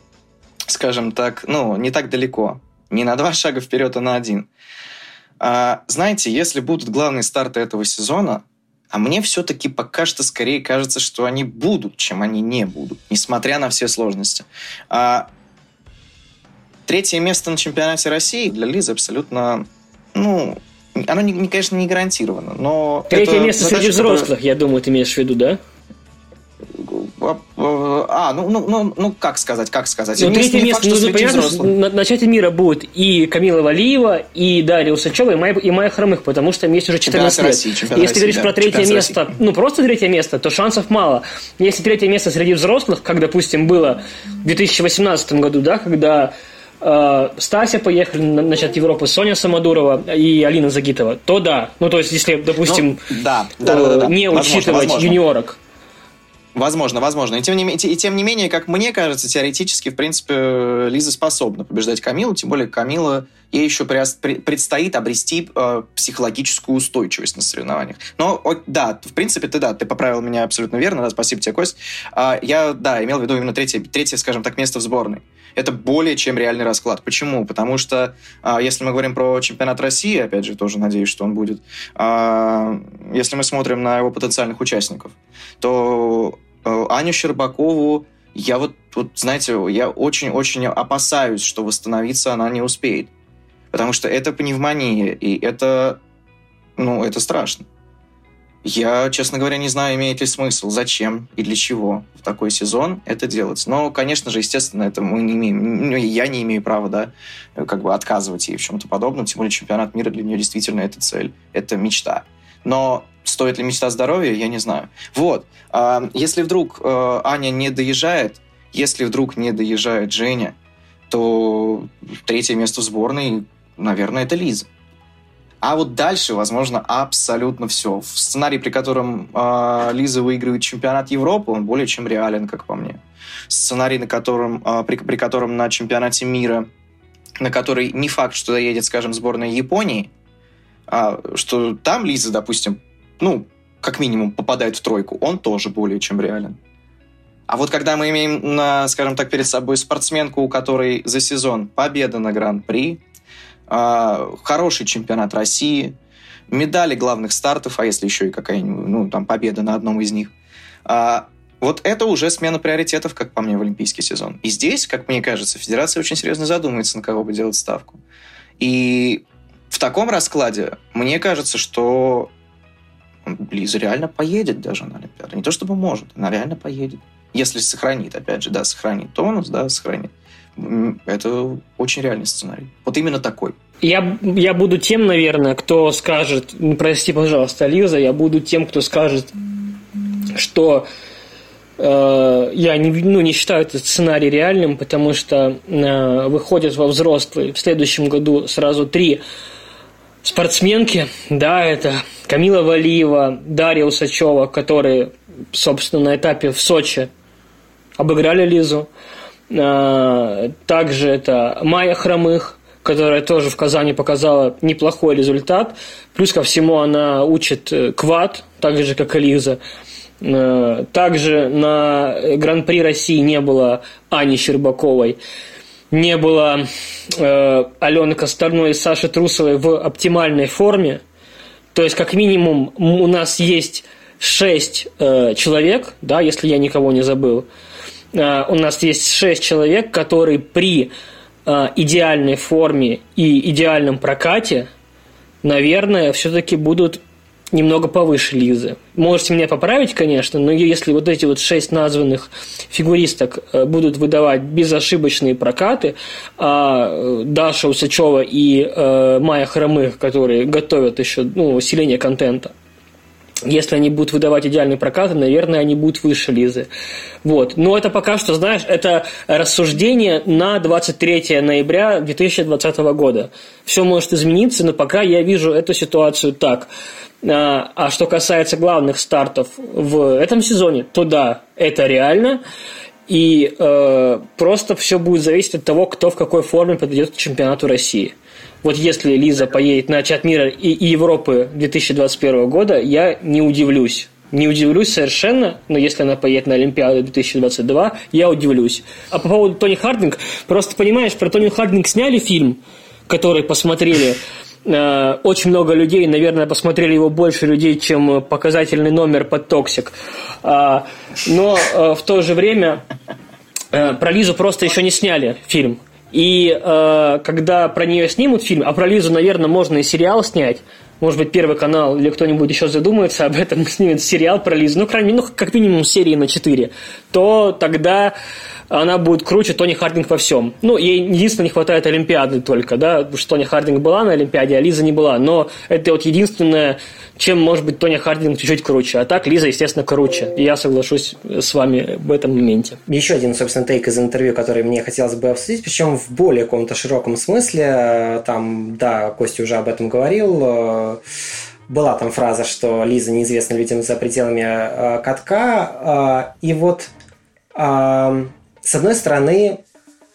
скажем так, ну, не так далеко. Не на два шага вперед, а на один. А, знаете, если будут главные старты этого сезона, а мне все-таки пока что скорее кажется, что они будут, чем они не будут, несмотря на все сложности. А, третье место на чемпионате России для Лизы абсолютно, ну, оно, не, конечно, не гарантировано, но... Третье место среди взрослых, которая... я думаю, ты имеешь в виду, да? А, ну, ну, ну, ну, как сказать, как сказать. Ну, третье место, факт, понятно, на, на чате мира будет и Камила Валиева, и Дарья Усачева, и Майя, и Майя Хромых, потому что им есть уже 14 лет. России, Если России, говоришь да, про третье место, России. ну, просто третье место, то шансов мало. Если третье место среди взрослых, как, допустим, было в 2018 году, да, когда э, Стася поехали на, на чат Европы, Соня Самодурова и Алина Загитова, то да. Ну, то есть, если, допустим, ну, да, да, да, да, да. не возможно, учитывать возможно. юниорок. Возможно, возможно. И тем, не, и тем не менее, как мне кажется, теоретически, в принципе, Лиза способна побеждать Камилу, тем более Камила, ей еще предстоит обрести э, психологическую устойчивость на соревнованиях. Но, о, да, в принципе, ты, да, ты поправил меня абсолютно верно, да, спасибо тебе, Кость. А, я, да, имел в виду именно третье, третье, скажем так, место в сборной. Это более чем реальный расклад. Почему? Потому что, а, если мы говорим про чемпионат России, опять же, тоже надеюсь, что он будет, а, если мы смотрим на его потенциальных участников, то Э, Аню Щербакову я вот, вот знаете, я очень-очень опасаюсь, что восстановиться она не успеет. Потому что это пневмония, и это, ну, это страшно. Я, честно говоря, не знаю, имеет ли смысл, зачем и для чего в такой сезон это делать. Но, конечно же, естественно, это мы не имеем, ну, я не имею права, да, как бы отказывать ей в чем-то подобном, тем более чемпионат мира для нее действительно это цель, это мечта. Но стоит ли мечта здоровья, я не знаю. Вот, а, если вдруг э, Аня не доезжает, если вдруг не доезжает Женя, то третье место в сборной, наверное, это Лиза. А вот дальше, возможно, абсолютно все. В сценарий, при котором э, Лиза выигрывает чемпионат Европы, он более чем реален, как по мне. Сценарий, на котором, э, при, при котором на чемпионате мира, на который не факт, что доедет, скажем, сборная Японии, а, что там Лиза, допустим, ну, как минимум попадает в тройку, он тоже более чем реален. А вот когда мы имеем, на, скажем так, перед собой спортсменку, у которой за сезон победа на Гран-при, э, хороший чемпионат России, медали главных стартов, а если еще и какая-нибудь, ну, там, победа на одном из них, э, вот это уже смена приоритетов, как по мне, в олимпийский сезон. И здесь, как мне кажется, федерация очень серьезно задумывается, на кого бы делать ставку. И в таком раскладе мне кажется, что Лиза реально поедет даже на Олимпиаду. Не то чтобы может, она реально поедет. Если сохранит, опять же, да, сохранит тонус, да, сохранит это очень реальный сценарий. Вот именно такой. Я, я буду тем, наверное, кто скажет, прости, пожалуйста, Лиза, я буду тем, кто скажет, что э, я не, ну, не считаю этот сценарий реальным, потому что э, выходят во взрослые в следующем году сразу три спортсменки, да, это Камила Валиева, Дарья Усачева, которые, собственно, на этапе в Сочи обыграли Лизу. Э, также это Майя Хромых, которая тоже в Казани показала неплохой результат. Плюс ко всему она учит э, квад, так же, как и Лиза. Э, также на Гран-при России не было Ани Щербаковой, не было э, Алены Косторной и Саши Трусовой в оптимальной форме. То есть, как минимум, у нас есть шесть э, человек, да, если я никого не забыл. Э, у нас есть шесть человек, которые при э, идеальной форме и идеальном прокате, наверное, все-таки будут немного повыше Лизы. Можете меня поправить, конечно, но если вот эти вот шесть названных фигуристок э, будут выдавать безошибочные прокаты, а э, Даша Усачева и э, Майя Хромых, которые готовят еще ну, усиление контента, если они будут выдавать идеальные прокаты, наверное, они будут выше Лизы. Вот. Но это пока что, знаешь, это рассуждение на 23 ноября 2020 года. Все может измениться, но пока я вижу эту ситуацию так. А, а что касается главных стартов в этом сезоне, то да, это реально. И э, просто все будет зависеть от того, кто в какой форме подойдет к чемпионату России. Вот если Лиза поедет на чемпионат мира и, и Европы 2021 года, я не удивлюсь. Не удивлюсь совершенно, но если она поедет на Олимпиаду 2022, я удивлюсь. А по поводу Тони Хардинг, просто понимаешь, про Тони Хардинг сняли фильм, который посмотрели очень много людей, наверное, посмотрели его больше людей, чем показательный номер под «Toxic». А, но э, в то же время э, про Лизу просто еще не сняли фильм. И когда про нее снимут фильм, а про Лизу, наверное, можно и сериал снять, может быть, Первый канал или кто-нибудь еще задумается об этом, снимет сериал про Лизу, ну, крайне, ну, как минимум серии на 4, то тогда она будет круче Тони Хардинг во всем. Ну, ей единственное не хватает Олимпиады только, да, что Тони Хардинг была на Олимпиаде, а Лиза не была. Но это вот единственное, чем может быть Тони Хардинг чуть-чуть круче. А так Лиза, естественно, круче. И я соглашусь с вами в этом моменте. Еще один, собственно, тейк из интервью, который мне хотелось бы обсудить, причем в более каком-то широком смысле. Там, да, Костя уже об этом говорил была там фраза, что Лиза неизвестна людям за пределами э, катка. Э, и вот э, с одной стороны,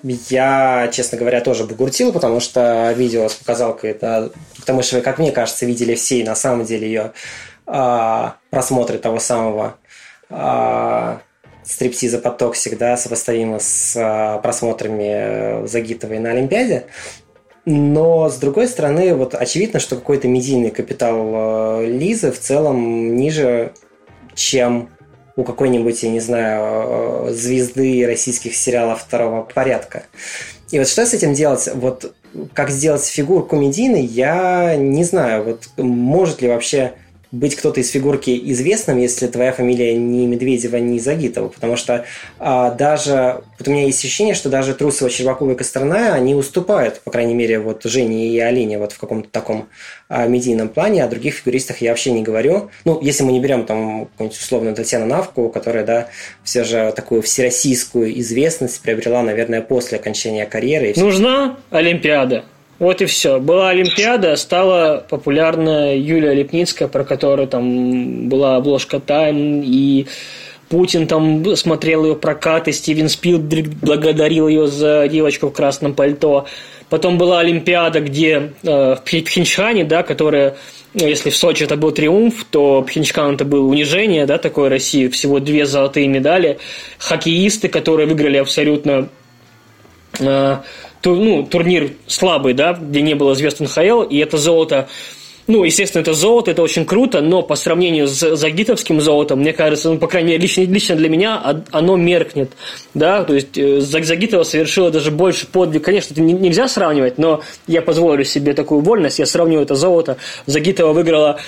я, честно говоря, тоже бугуртил, потому что видео с показалкой, это, потому что, как мне кажется, видели все, и на самом деле ее а, просмотры того самого а, стриптиза под Toxic, да, сопоставимо с а, просмотрами Загитовой на Олимпиаде. Но, с другой стороны, вот очевидно, что какой-то медийный капитал а, Лизы в целом ниже, чем у какой-нибудь, я не знаю, э, звезды российских сериалов второго порядка. И вот что с этим делать? Вот как сделать фигурку медийной, я не знаю. Вот может ли вообще быть кто-то из фигурки известным, если твоя фамилия не Медведева, не Загитова. Потому что а, даже... Вот у меня есть ощущение, что даже Трусова, Щербакова и Косторная, они уступают, по крайней мере, вот Жене и Алине вот в каком-то таком а, медийном плане. О других фигуристах я вообще не говорю. Ну, если мы не берем там какую-нибудь условную Татьяну Навку, которая, да, все же такую всероссийскую известность приобрела, наверное, после окончания карьеры. Нужна Олимпиада. Вот и все. Была Олимпиада, стала популярна Юлия Лепницкая, про которую там была обложка Тайм, и Путин там смотрел ее прокат, и Стивен Спилберг благодарил ее за девочку в красном пальто. Потом была Олимпиада, где э, в Пхенчхане, да, которая, ну, если в Сочи это был триумф, то Пхенчхан это было унижение, да, такой России, всего две золотые медали. Хоккеисты, которые выиграли абсолютно э, ну, турнир слабый, да, где не было звезд НХЛ, и это золото ну, естественно, это золото, это очень круто, но по сравнению с загитовским золотом, мне кажется, ну, по крайней мере, лично, лично для меня оно меркнет, да, то есть э, Загитова совершила даже больше подвиг, конечно, это нельзя сравнивать, но я позволю себе такую вольность, я сравню это золото, Загитова выиграла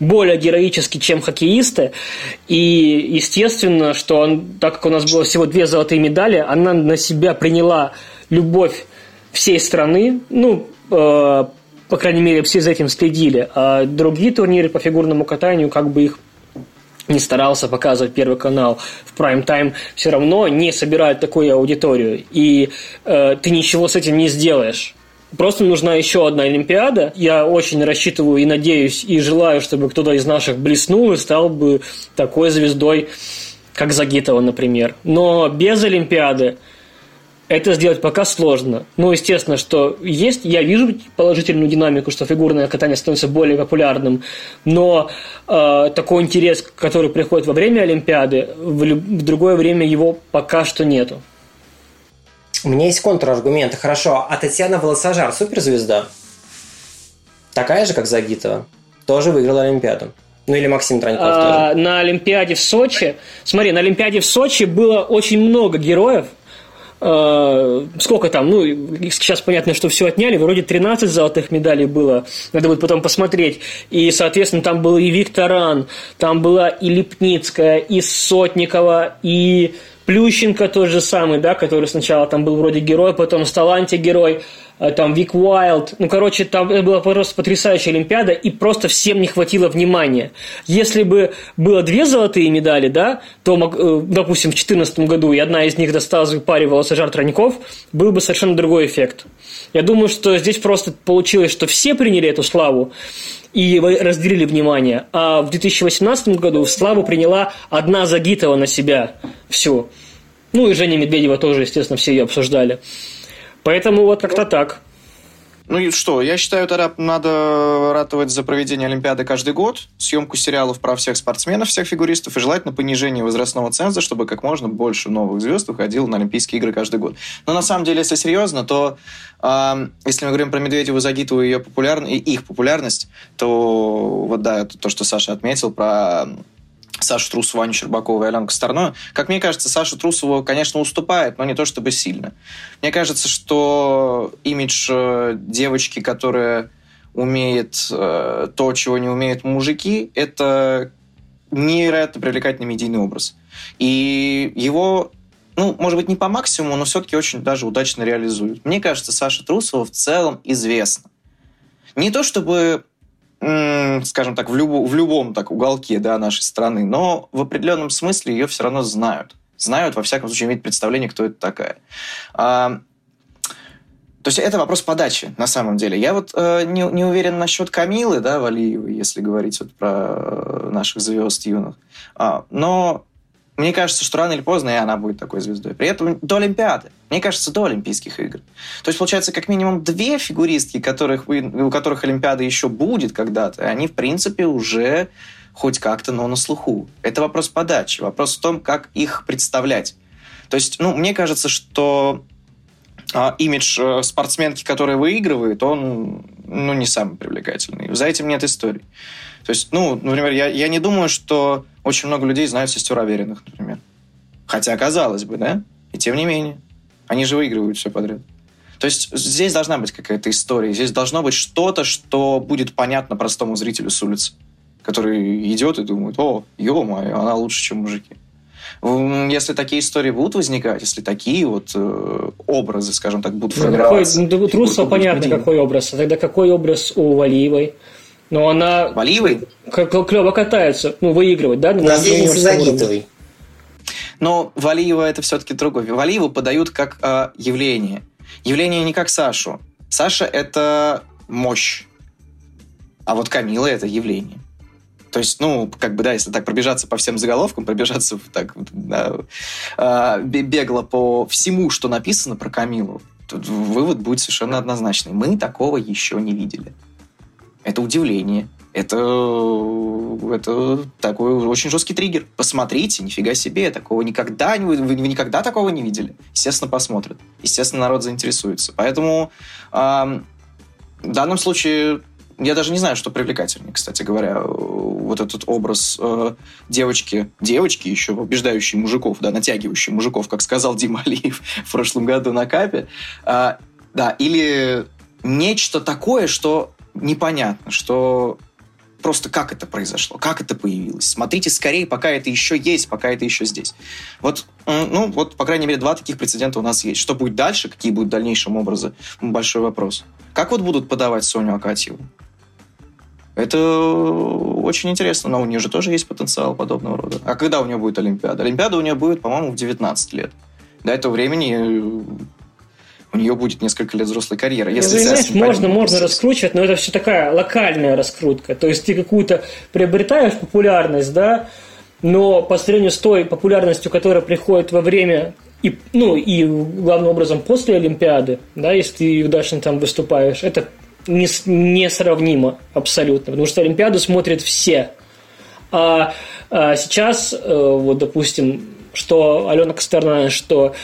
более героически, чем хоккеисты. И естественно, что он, так как у нас было всего две золотые медали, она на себя приняла любовь всей страны, ну, э, по крайней мере, все за этим следили, а другие турниры по фигурному катанию, как бы их не старался показывать Первый канал в прайм-тайм, все равно не собирают такую аудиторию. И э, ты ничего с этим не сделаешь. Просто нужна еще одна Олимпиада. Я очень рассчитываю и надеюсь, и желаю, чтобы кто-то из наших блеснул и стал бы такой звездой, как Загитова, например. Но без Олимпиады это сделать пока сложно. Ну, естественно, что есть, я вижу положительную динамику, что фигурное катание становится более популярным, но э, такой интерес, который приходит во время Олимпиады, в, в другое время его пока что нету. У меня есть контраргументы. Хорошо, а Татьяна Волосожар суперзвезда? Такая же, как Загитова? Тоже выиграла Олимпиаду. Ну или Максим Траньков а, тоже. На Олимпиаде в Сочи, смотри, на Олимпиаде в Сочи было очень много героев, Uh, сколько там, ну, сейчас понятно, что все отняли, вроде 13 золотых медалей было, надо будет потом посмотреть, и, соответственно, там был и Викторан, там была и Липницкая, и Сотникова, и Плющенко тот же самый, да, который сначала там был вроде герой, потом стал антигерой, э, там Вик Уайлд. Ну, короче, там это была просто потрясающая Олимпиада, и просто всем не хватило внимания. Если бы было две золотые медали, да, то, э, допустим, в 2014 году, и одна из них досталась в паре Волосожар Тройников, был бы совершенно другой эффект. Я думаю, что здесь просто получилось, что все приняли эту славу, и разделили внимание. А в 2018 году славу приняла одна Загитова на себя всю. Ну и Женя Медведева тоже, естественно, все ее обсуждали. Поэтому вот как-то так. Ну и что, я считаю, тогда надо ратовать за проведение Олимпиады каждый год, съемку сериалов про всех спортсменов, всех фигуристов и желательно понижение возрастного ценза, чтобы как можно больше новых звезд выходило на Олимпийские игры каждый год. Но на самом деле, если серьезно, то э, если мы говорим про Медведеву, Загитову и ее популярность, и их популярность, то вот да, то, что Саша отметил про Сашу Трусову, Аню Щербакову и Аленку Старную. Как мне кажется, Саша Трусову, конечно, уступает, но не то чтобы сильно. Мне кажется, что имидж э, девочки, которая умеет э, то, чего не умеют мужики, это невероятно привлекательный медийный образ. И его, ну, может быть, не по максимуму, но все-таки очень даже удачно реализуют. Мне кажется, Саша Трусова в целом известна. Не то чтобы скажем так, в, любо, в любом так уголке да, нашей страны, но в определенном смысле ее все равно знают. Знают, во всяком случае, имеют представление, кто это такая. А, то есть это вопрос подачи, на самом деле. Я вот э, не, не уверен насчет Камилы, да, Валиевой, если говорить вот про наших звезд юных. А, но мне кажется, что рано или поздно и она будет такой звездой. При этом до Олимпиады. Мне кажется, до Олимпийских игр. То есть, получается, как минимум две фигуристки, которых у которых Олимпиада еще будет когда-то, они, в принципе, уже хоть как-то, но на слуху. Это вопрос подачи, вопрос в том, как их представлять. То есть, ну, мне кажется, что а, имидж э, спортсменки, которая выигрывает, он ну, не самый привлекательный. За этим нет истории. То есть, ну, например, я, я не думаю, что очень много людей знают сестер Авериных, например. Хотя, казалось бы, да? И тем не менее. Они же выигрывают все подряд. То есть здесь должна быть какая-то история. Здесь должно быть что-то, что будет понятно простому зрителю с улицы, который идет и думает, о, ё-моё, она лучше, чем мужики. Если такие истории будут возникать, если такие вот э, образы, скажем так, будут формироваться... Ну, какой, ну, понятно, какой образ. А тогда какой образ у Валиевой? Но она... Валиевой? Клево катается, ну, выигрывает, да? На Загитовой. Но Валиева это все-таки другое. Валиеву подают как э, явление. Явление не как Сашу. Саша – это мощь. А вот Камила – это явление. То есть, ну, как бы, да, если так пробежаться по всем заголовкам, пробежаться так да, э, бегло по всему, что написано про Камилу, тут вывод будет совершенно однозначный. Мы такого еще не видели. Это удивление. Это, это такой очень жесткий триггер. Посмотрите, нифига себе, такого никогда, вы, вы никогда такого не видели. Естественно, посмотрят. Естественно, народ заинтересуется. Поэтому э, в данном случае я даже не знаю, что привлекательнее, кстати говоря, вот этот образ э, девочки, девочки еще побеждающей мужиков, да, натягивающей мужиков, как сказал Дима Алиев в прошлом году на Капе, э, да, или нечто такое, что непонятно, что просто как это произошло, как это появилось. Смотрите скорее, пока это еще есть, пока это еще здесь. Вот, ну, вот, по крайней мере, два таких прецедента у нас есть. Что будет дальше, какие будут дальнейшие образы, большой вопрос. Как вот будут подавать Соню Акатьеву? Это очень интересно, но у нее же тоже есть потенциал подобного рода. А когда у нее будет Олимпиада? Олимпиада у нее будет, по-моему, в 19 лет. До этого времени э, у нее будет несколько лет взрослой карьеры. Если ну, знаешь, можно, можно раскручивать, но это все такая локальная раскрутка. То есть ты какую-то приобретаешь популярность, да, но по сравнению с той популярностью, которая приходит во время и, ну, и главным образом после Олимпиады, да, если ты удачно там выступаешь, это не, несравнимо абсолютно, потому что Олимпиаду смотрят все. А, а сейчас, э, вот, допустим, что Алена Косторная, что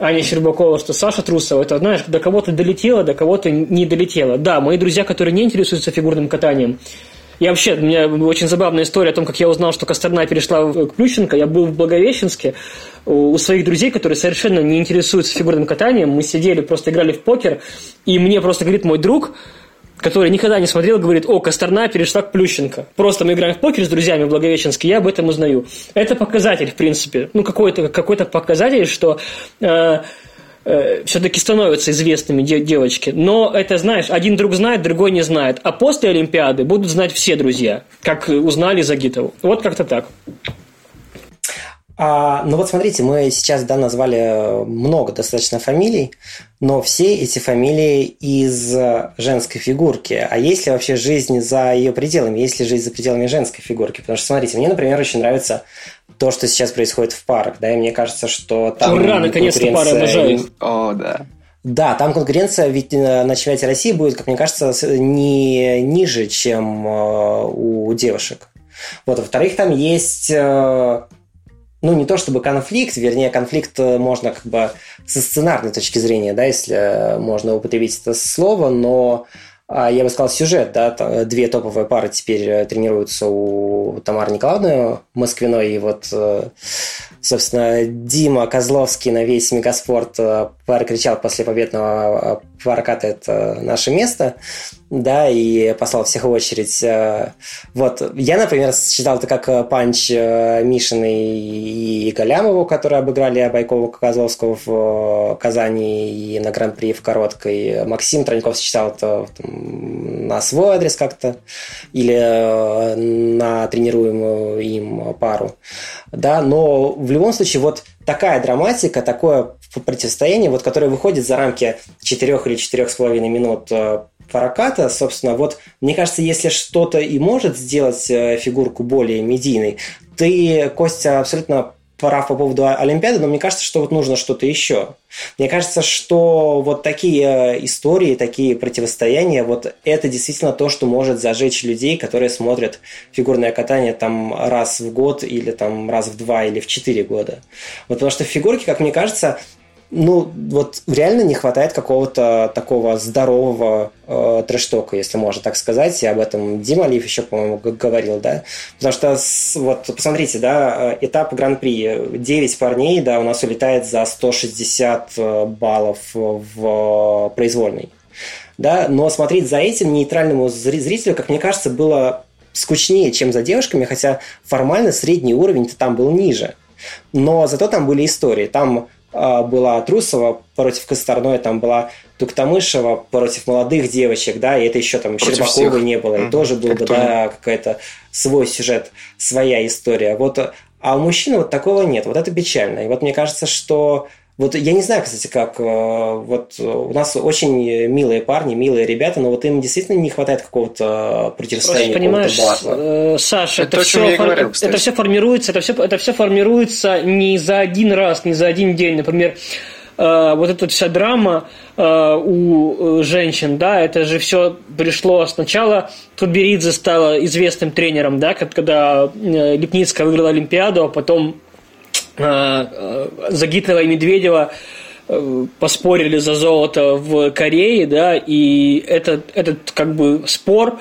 Аня Щербакова, что Саша Трусова, это, знаешь, до кого-то долетело, до кого-то не долетело. Да, мои друзья, которые не интересуются фигурным катанием, я вообще, у меня очень забавная история о том, как я узнал, что Косторная перешла к Плющенко. Я был в Благовещенске у своих друзей, которые совершенно не интересуются фигурным катанием. Мы сидели, просто играли в покер, и мне просто говорит мой друг, который никогда не смотрел, говорит, о, Косторна перешла к Плющенко. Просто мы играем в покер с друзьями в Благовещенске, я об этом узнаю. Это показатель, в принципе, ну, какой-то какой показатель, что э, э, все-таки становятся известными девочки. Но это, знаешь, один друг знает, другой не знает. А после Олимпиады будут знать все друзья, как узнали Загитову. Вот как-то так. А, ну вот смотрите, мы сейчас да, назвали много достаточно фамилий, но все эти фамилии из женской фигурки. А есть ли вообще жизнь за ее пределами? Есть ли жизнь за пределами женской фигурки? Потому что, смотрите, мне, например, очень нравится то, что сейчас происходит в парах. Да, и мне кажется, что там... Ура, наконец-то пары обожают. О, да. Да, там конкуренция ведь э, на чемпионате России будет, как мне кажется, не ниже, чем э, у девушек. Вот, во-вторых, там есть э, ну, не то чтобы конфликт, вернее, конфликт э, можно как бы со сценарной точки зрения, да, если э, можно употребить это слово, но я бы сказал, сюжет, да, две топовые пары теперь э, тренируются у Тамары Николаевны Москвиной, и вот, собственно, Дима Козловский на весь Мегаспорт прокричал после победного проката «это наше место», да, и послал всех в очередь. Э, вот, я, например, считал это как э, панч э, Мишины и Галямову, которые обыграли Байкова Козловского в Казани и на Гран-при в Короткой. Максим Троньков считал это там, на свой адрес как-то или на тренируемую им пару. Да, но в любом случае вот такая драматика, такое противостояние, вот, которое выходит за рамки четырех или четырех с половиной минут проката, собственно, вот мне кажется, если что-то и может сделать э, фигурку более медийной, ты, Костя, абсолютно прав по поводу Олимпиады, но мне кажется, что вот нужно что-то еще. Мне кажется, что вот такие э, истории, такие противостояния, вот это действительно то, что может зажечь людей, которые смотрят фигурное катание там раз в год или там раз в два или в четыре года. Вот потому что фигурки, как мне кажется, ну, вот реально не хватает какого-то такого здорового э, трэштока, если можно так сказать. И об этом Дима Лив еще, по-моему, говорил, да. Потому что, с, вот, посмотрите, да, э, этап Гран-при. 9 парней, да, у нас улетает за 160 э, баллов в произвольной. Да, но смотреть за этим нейтральному зрителю, как мне кажется, было скучнее, чем за девушками, хотя формально средний уровень-то там был ниже. Но зато там были истории. Там была Трусова против Косторной, там была Туктамышева против молодых девочек, да, и это еще там против Щербаковой всех. не было, и mm-hmm. тоже был бы, да, какая-то свой сюжет, своя история. Вот, а у мужчин вот такого нет, вот это печально. И вот мне кажется, что вот я не знаю, кстати, как. Э, вот у нас очень милые парни, милые ребята, но вот им действительно не хватает какого-то противостояния. Просто понимаешь, э, Саша, это, это, все, фор... говорил, это все формируется, это все, это все формируется не за один раз, не за один день. Например, э, вот эта вся драма у женщин, да, это же все пришло сначала. Тутберидзе стала известным тренером, да, когда Липницкая выиграла Олимпиаду, а потом а, а, Загитова и Медведева э, поспорили за золото в Корее, да, и этот, этот как бы спор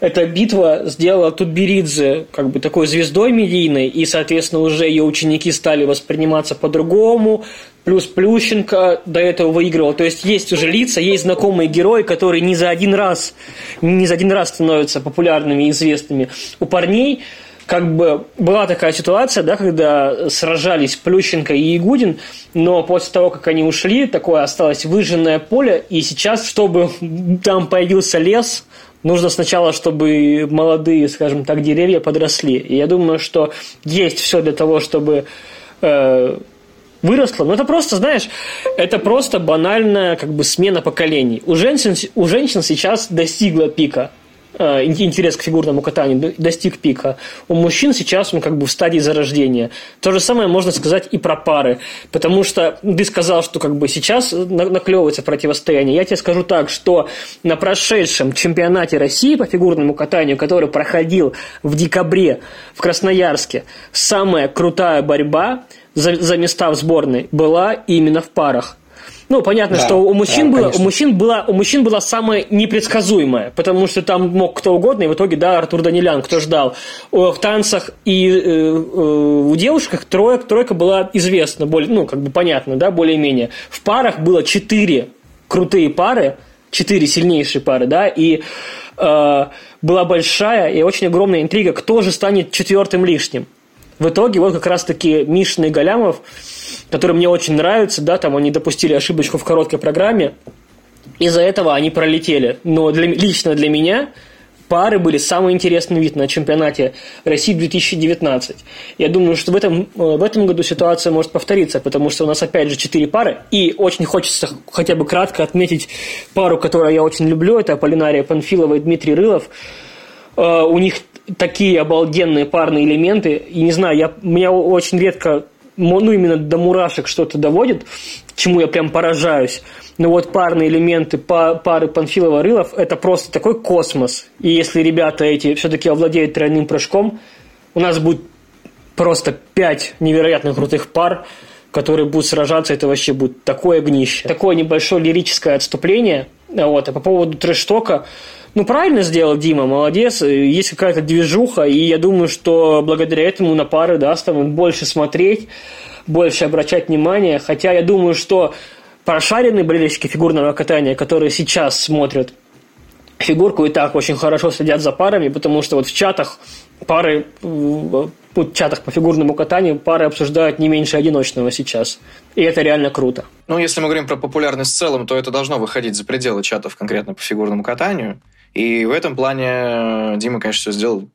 эта битва сделала Тутберидзе как бы такой звездой медийной, и, соответственно, уже ее ученики стали восприниматься по-другому, плюс Плющенко до этого выигрывал. То есть есть уже лица, есть знакомые герои, которые не за один раз, не за один раз становятся популярными и известными. У парней как бы была такая ситуация, да, когда сражались Плющенко и Ягудин, но после того, как они ушли, такое осталось выжженное поле, и сейчас, чтобы там появился лес, нужно сначала, чтобы молодые, скажем так, деревья подросли. И я думаю, что есть все для того, чтобы э, выросло. Но это просто, знаешь, это просто банальная как бы смена поколений. У женщин, у женщин сейчас достигла пика. Э, интерес к фигурному катанию достиг пика. У мужчин сейчас он как бы в стадии зарождения. То же самое можно сказать и про пары. Потому что ты сказал, что как бы сейчас наклевывается противостояние. Я тебе скажу так, что на прошедшем чемпионате России по фигурному катанию, который проходил в декабре в Красноярске, самая крутая борьба за, за места в сборной была именно в парах. Ну, понятно, да, что у мужчин, да, было, у, мужчин было, у мужчин была самая непредсказуемая, потому что там мог кто угодно, и в итоге, да, Артур Данилян, кто ждал. В танцах и э, э, у девушек тройка, тройка была известна, более, ну, как бы понятно, да, более-менее. В парах было четыре крутые пары, четыре сильнейшие пары, да, и э, была большая и очень огромная интрига, кто же станет четвертым лишним. В итоге вот как раз-таки Мишин и Галямов которые мне очень нравятся, да, там они допустили ошибочку в короткой программе, из-за этого они пролетели. Но для, лично для меня пары были самый интересный вид на чемпионате России 2019. Я думаю, что в этом, э, в этом году ситуация может повториться, потому что у нас опять же четыре пары, и очень хочется хотя бы кратко отметить пару, которую я очень люблю, это Полинария Панфилова и Дмитрий Рылов. Э, у них такие обалденные парные элементы, и не знаю, я, меня очень редко ну, именно до мурашек что-то доводит, чему я прям поражаюсь. Но вот парные элементы пары Панфилова-Рылов – это просто такой космос. И если ребята эти все-таки овладеют тройным прыжком, у нас будет просто пять невероятно крутых пар, которые будут сражаться, это вообще будет такое гнище. Такое небольшое лирическое отступление. Вот. А по поводу трэш-тока, ну, правильно сделал Дима, молодец. Есть какая-то движуха, и я думаю, что благодаря этому на пары, да, станут больше смотреть, больше обращать внимание. Хотя я думаю, что прошаренные болельщики фигурного катания, которые сейчас смотрят фигурку и так очень хорошо следят за парами, потому что вот в чатах пары, в чатах по фигурному катанию пары обсуждают не меньше одиночного сейчас. И это реально круто. Ну, если мы говорим про популярность в целом, то это должно выходить за пределы чатов конкретно по фигурному катанию. И в этом плане Дима, конечно, все сделал,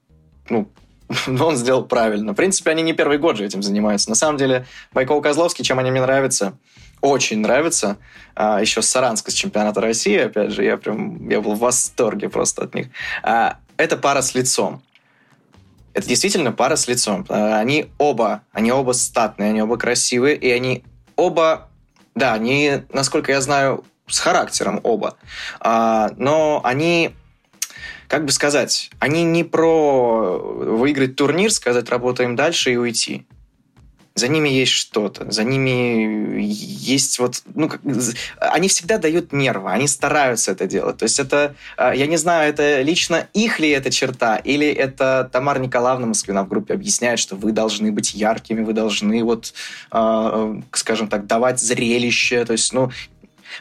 ну, он сделал правильно. В принципе, они не первый год же этим занимаются. На самом деле, Байков Козловский, чем они мне нравятся, очень нравится. А, еще Саранска, с чемпионата России, опять же, я прям, я был в восторге просто от них. А, это пара с лицом. Это действительно пара с лицом. А, они оба, они оба статные, они оба красивые, и они оба, да, они, насколько я знаю, с характером оба. А, но они как бы сказать, они не про выиграть турнир, сказать, работаем дальше и уйти. За ними есть что-то, за ними есть вот, ну, как, они всегда дают нервы, они стараются это делать. То есть это, а, я не знаю, это лично их ли эта черта, или это Тамара Николаевна Москвина в группе объясняет, что вы должны быть яркими, вы должны вот, э, скажем так, давать зрелище. То есть, ну,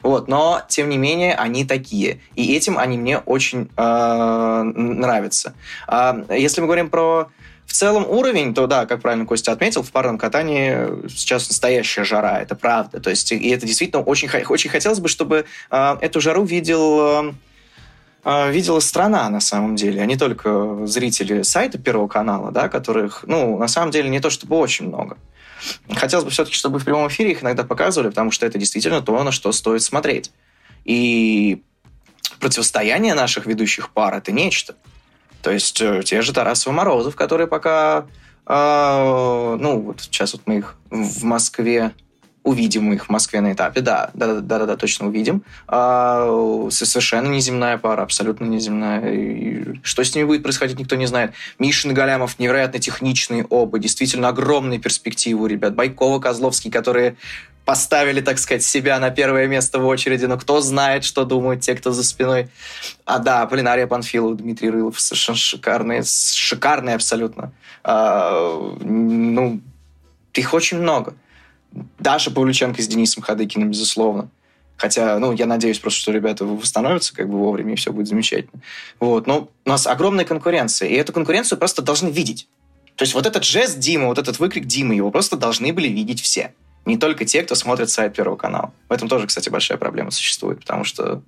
вот, но, тем не менее, они такие. И этим они мне очень э, нравятся. А если мы говорим про в целом уровень, то да, как правильно Костя отметил, в парном катании сейчас настоящая жара, это правда. То есть, и это действительно очень, очень хотелось бы, чтобы э, эту жару видел э, видела страна на самом деле, а не только зрители сайта Первого канала, да, которых, ну, на самом деле не то чтобы очень много. Хотелось бы все-таки, чтобы в прямом эфире их иногда показывали, потому что это действительно то, на что стоит смотреть. И противостояние наших ведущих пар – это нечто. То есть э, те же Тарасов и Морозов, которые пока... Э, ну, вот сейчас вот мы их в Москве увидим их в Москве на этапе, да, да, да, да, да точно увидим. А, совершенно неземная пара, абсолютно неземная. И что с ними будет происходить, никто не знает. Мишин и Галямов невероятно техничные оба, действительно огромные перспективы у ребят. Байкова, Козловский, которые поставили, так сказать, себя на первое место в очереди, но кто знает, что думают те, кто за спиной. А да, Полинария Панфилов, Дмитрий Рылов, совершенно шикарные, шикарные абсолютно. А, ну, их очень много. Даша Павлюченко с Денисом Хадыкиным, безусловно. Хотя, ну, я надеюсь просто, что ребята восстановятся как бы вовремя, и все будет замечательно. Вот. Но у нас огромная конкуренция, и эту конкуренцию просто должны видеть. То есть вот этот жест Димы, вот этот выкрик Димы, его просто должны были видеть все. Не только те, кто смотрит сайт Первого канала. В этом тоже, кстати, большая проблема существует, потому что,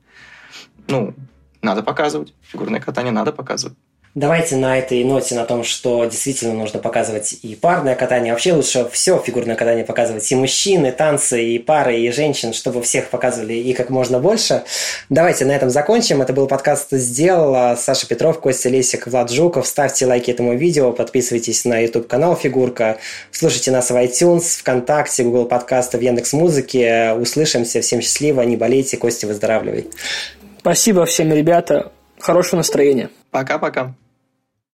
ну, надо показывать. Фигурное катание надо показывать. Давайте на этой ноте, на том, что действительно нужно показывать и парное катание. Вообще лучше все фигурное катание показывать. И мужчин, и танцы, и пары, и женщин, чтобы всех показывали и как можно больше. Давайте на этом закончим. Это был подкаст «Сделала». Саша Петров, Костя Лесик, Влад Жуков. Ставьте лайки этому видео, подписывайтесь на YouTube-канал «Фигурка». Слушайте нас в iTunes, ВКонтакте, Google подкасты, в Яндекс.Музыке. Услышимся. Всем счастливо, не болейте. Костя, выздоравливай. Спасибо всем, ребята. Хорошего настроения. Пока-пока.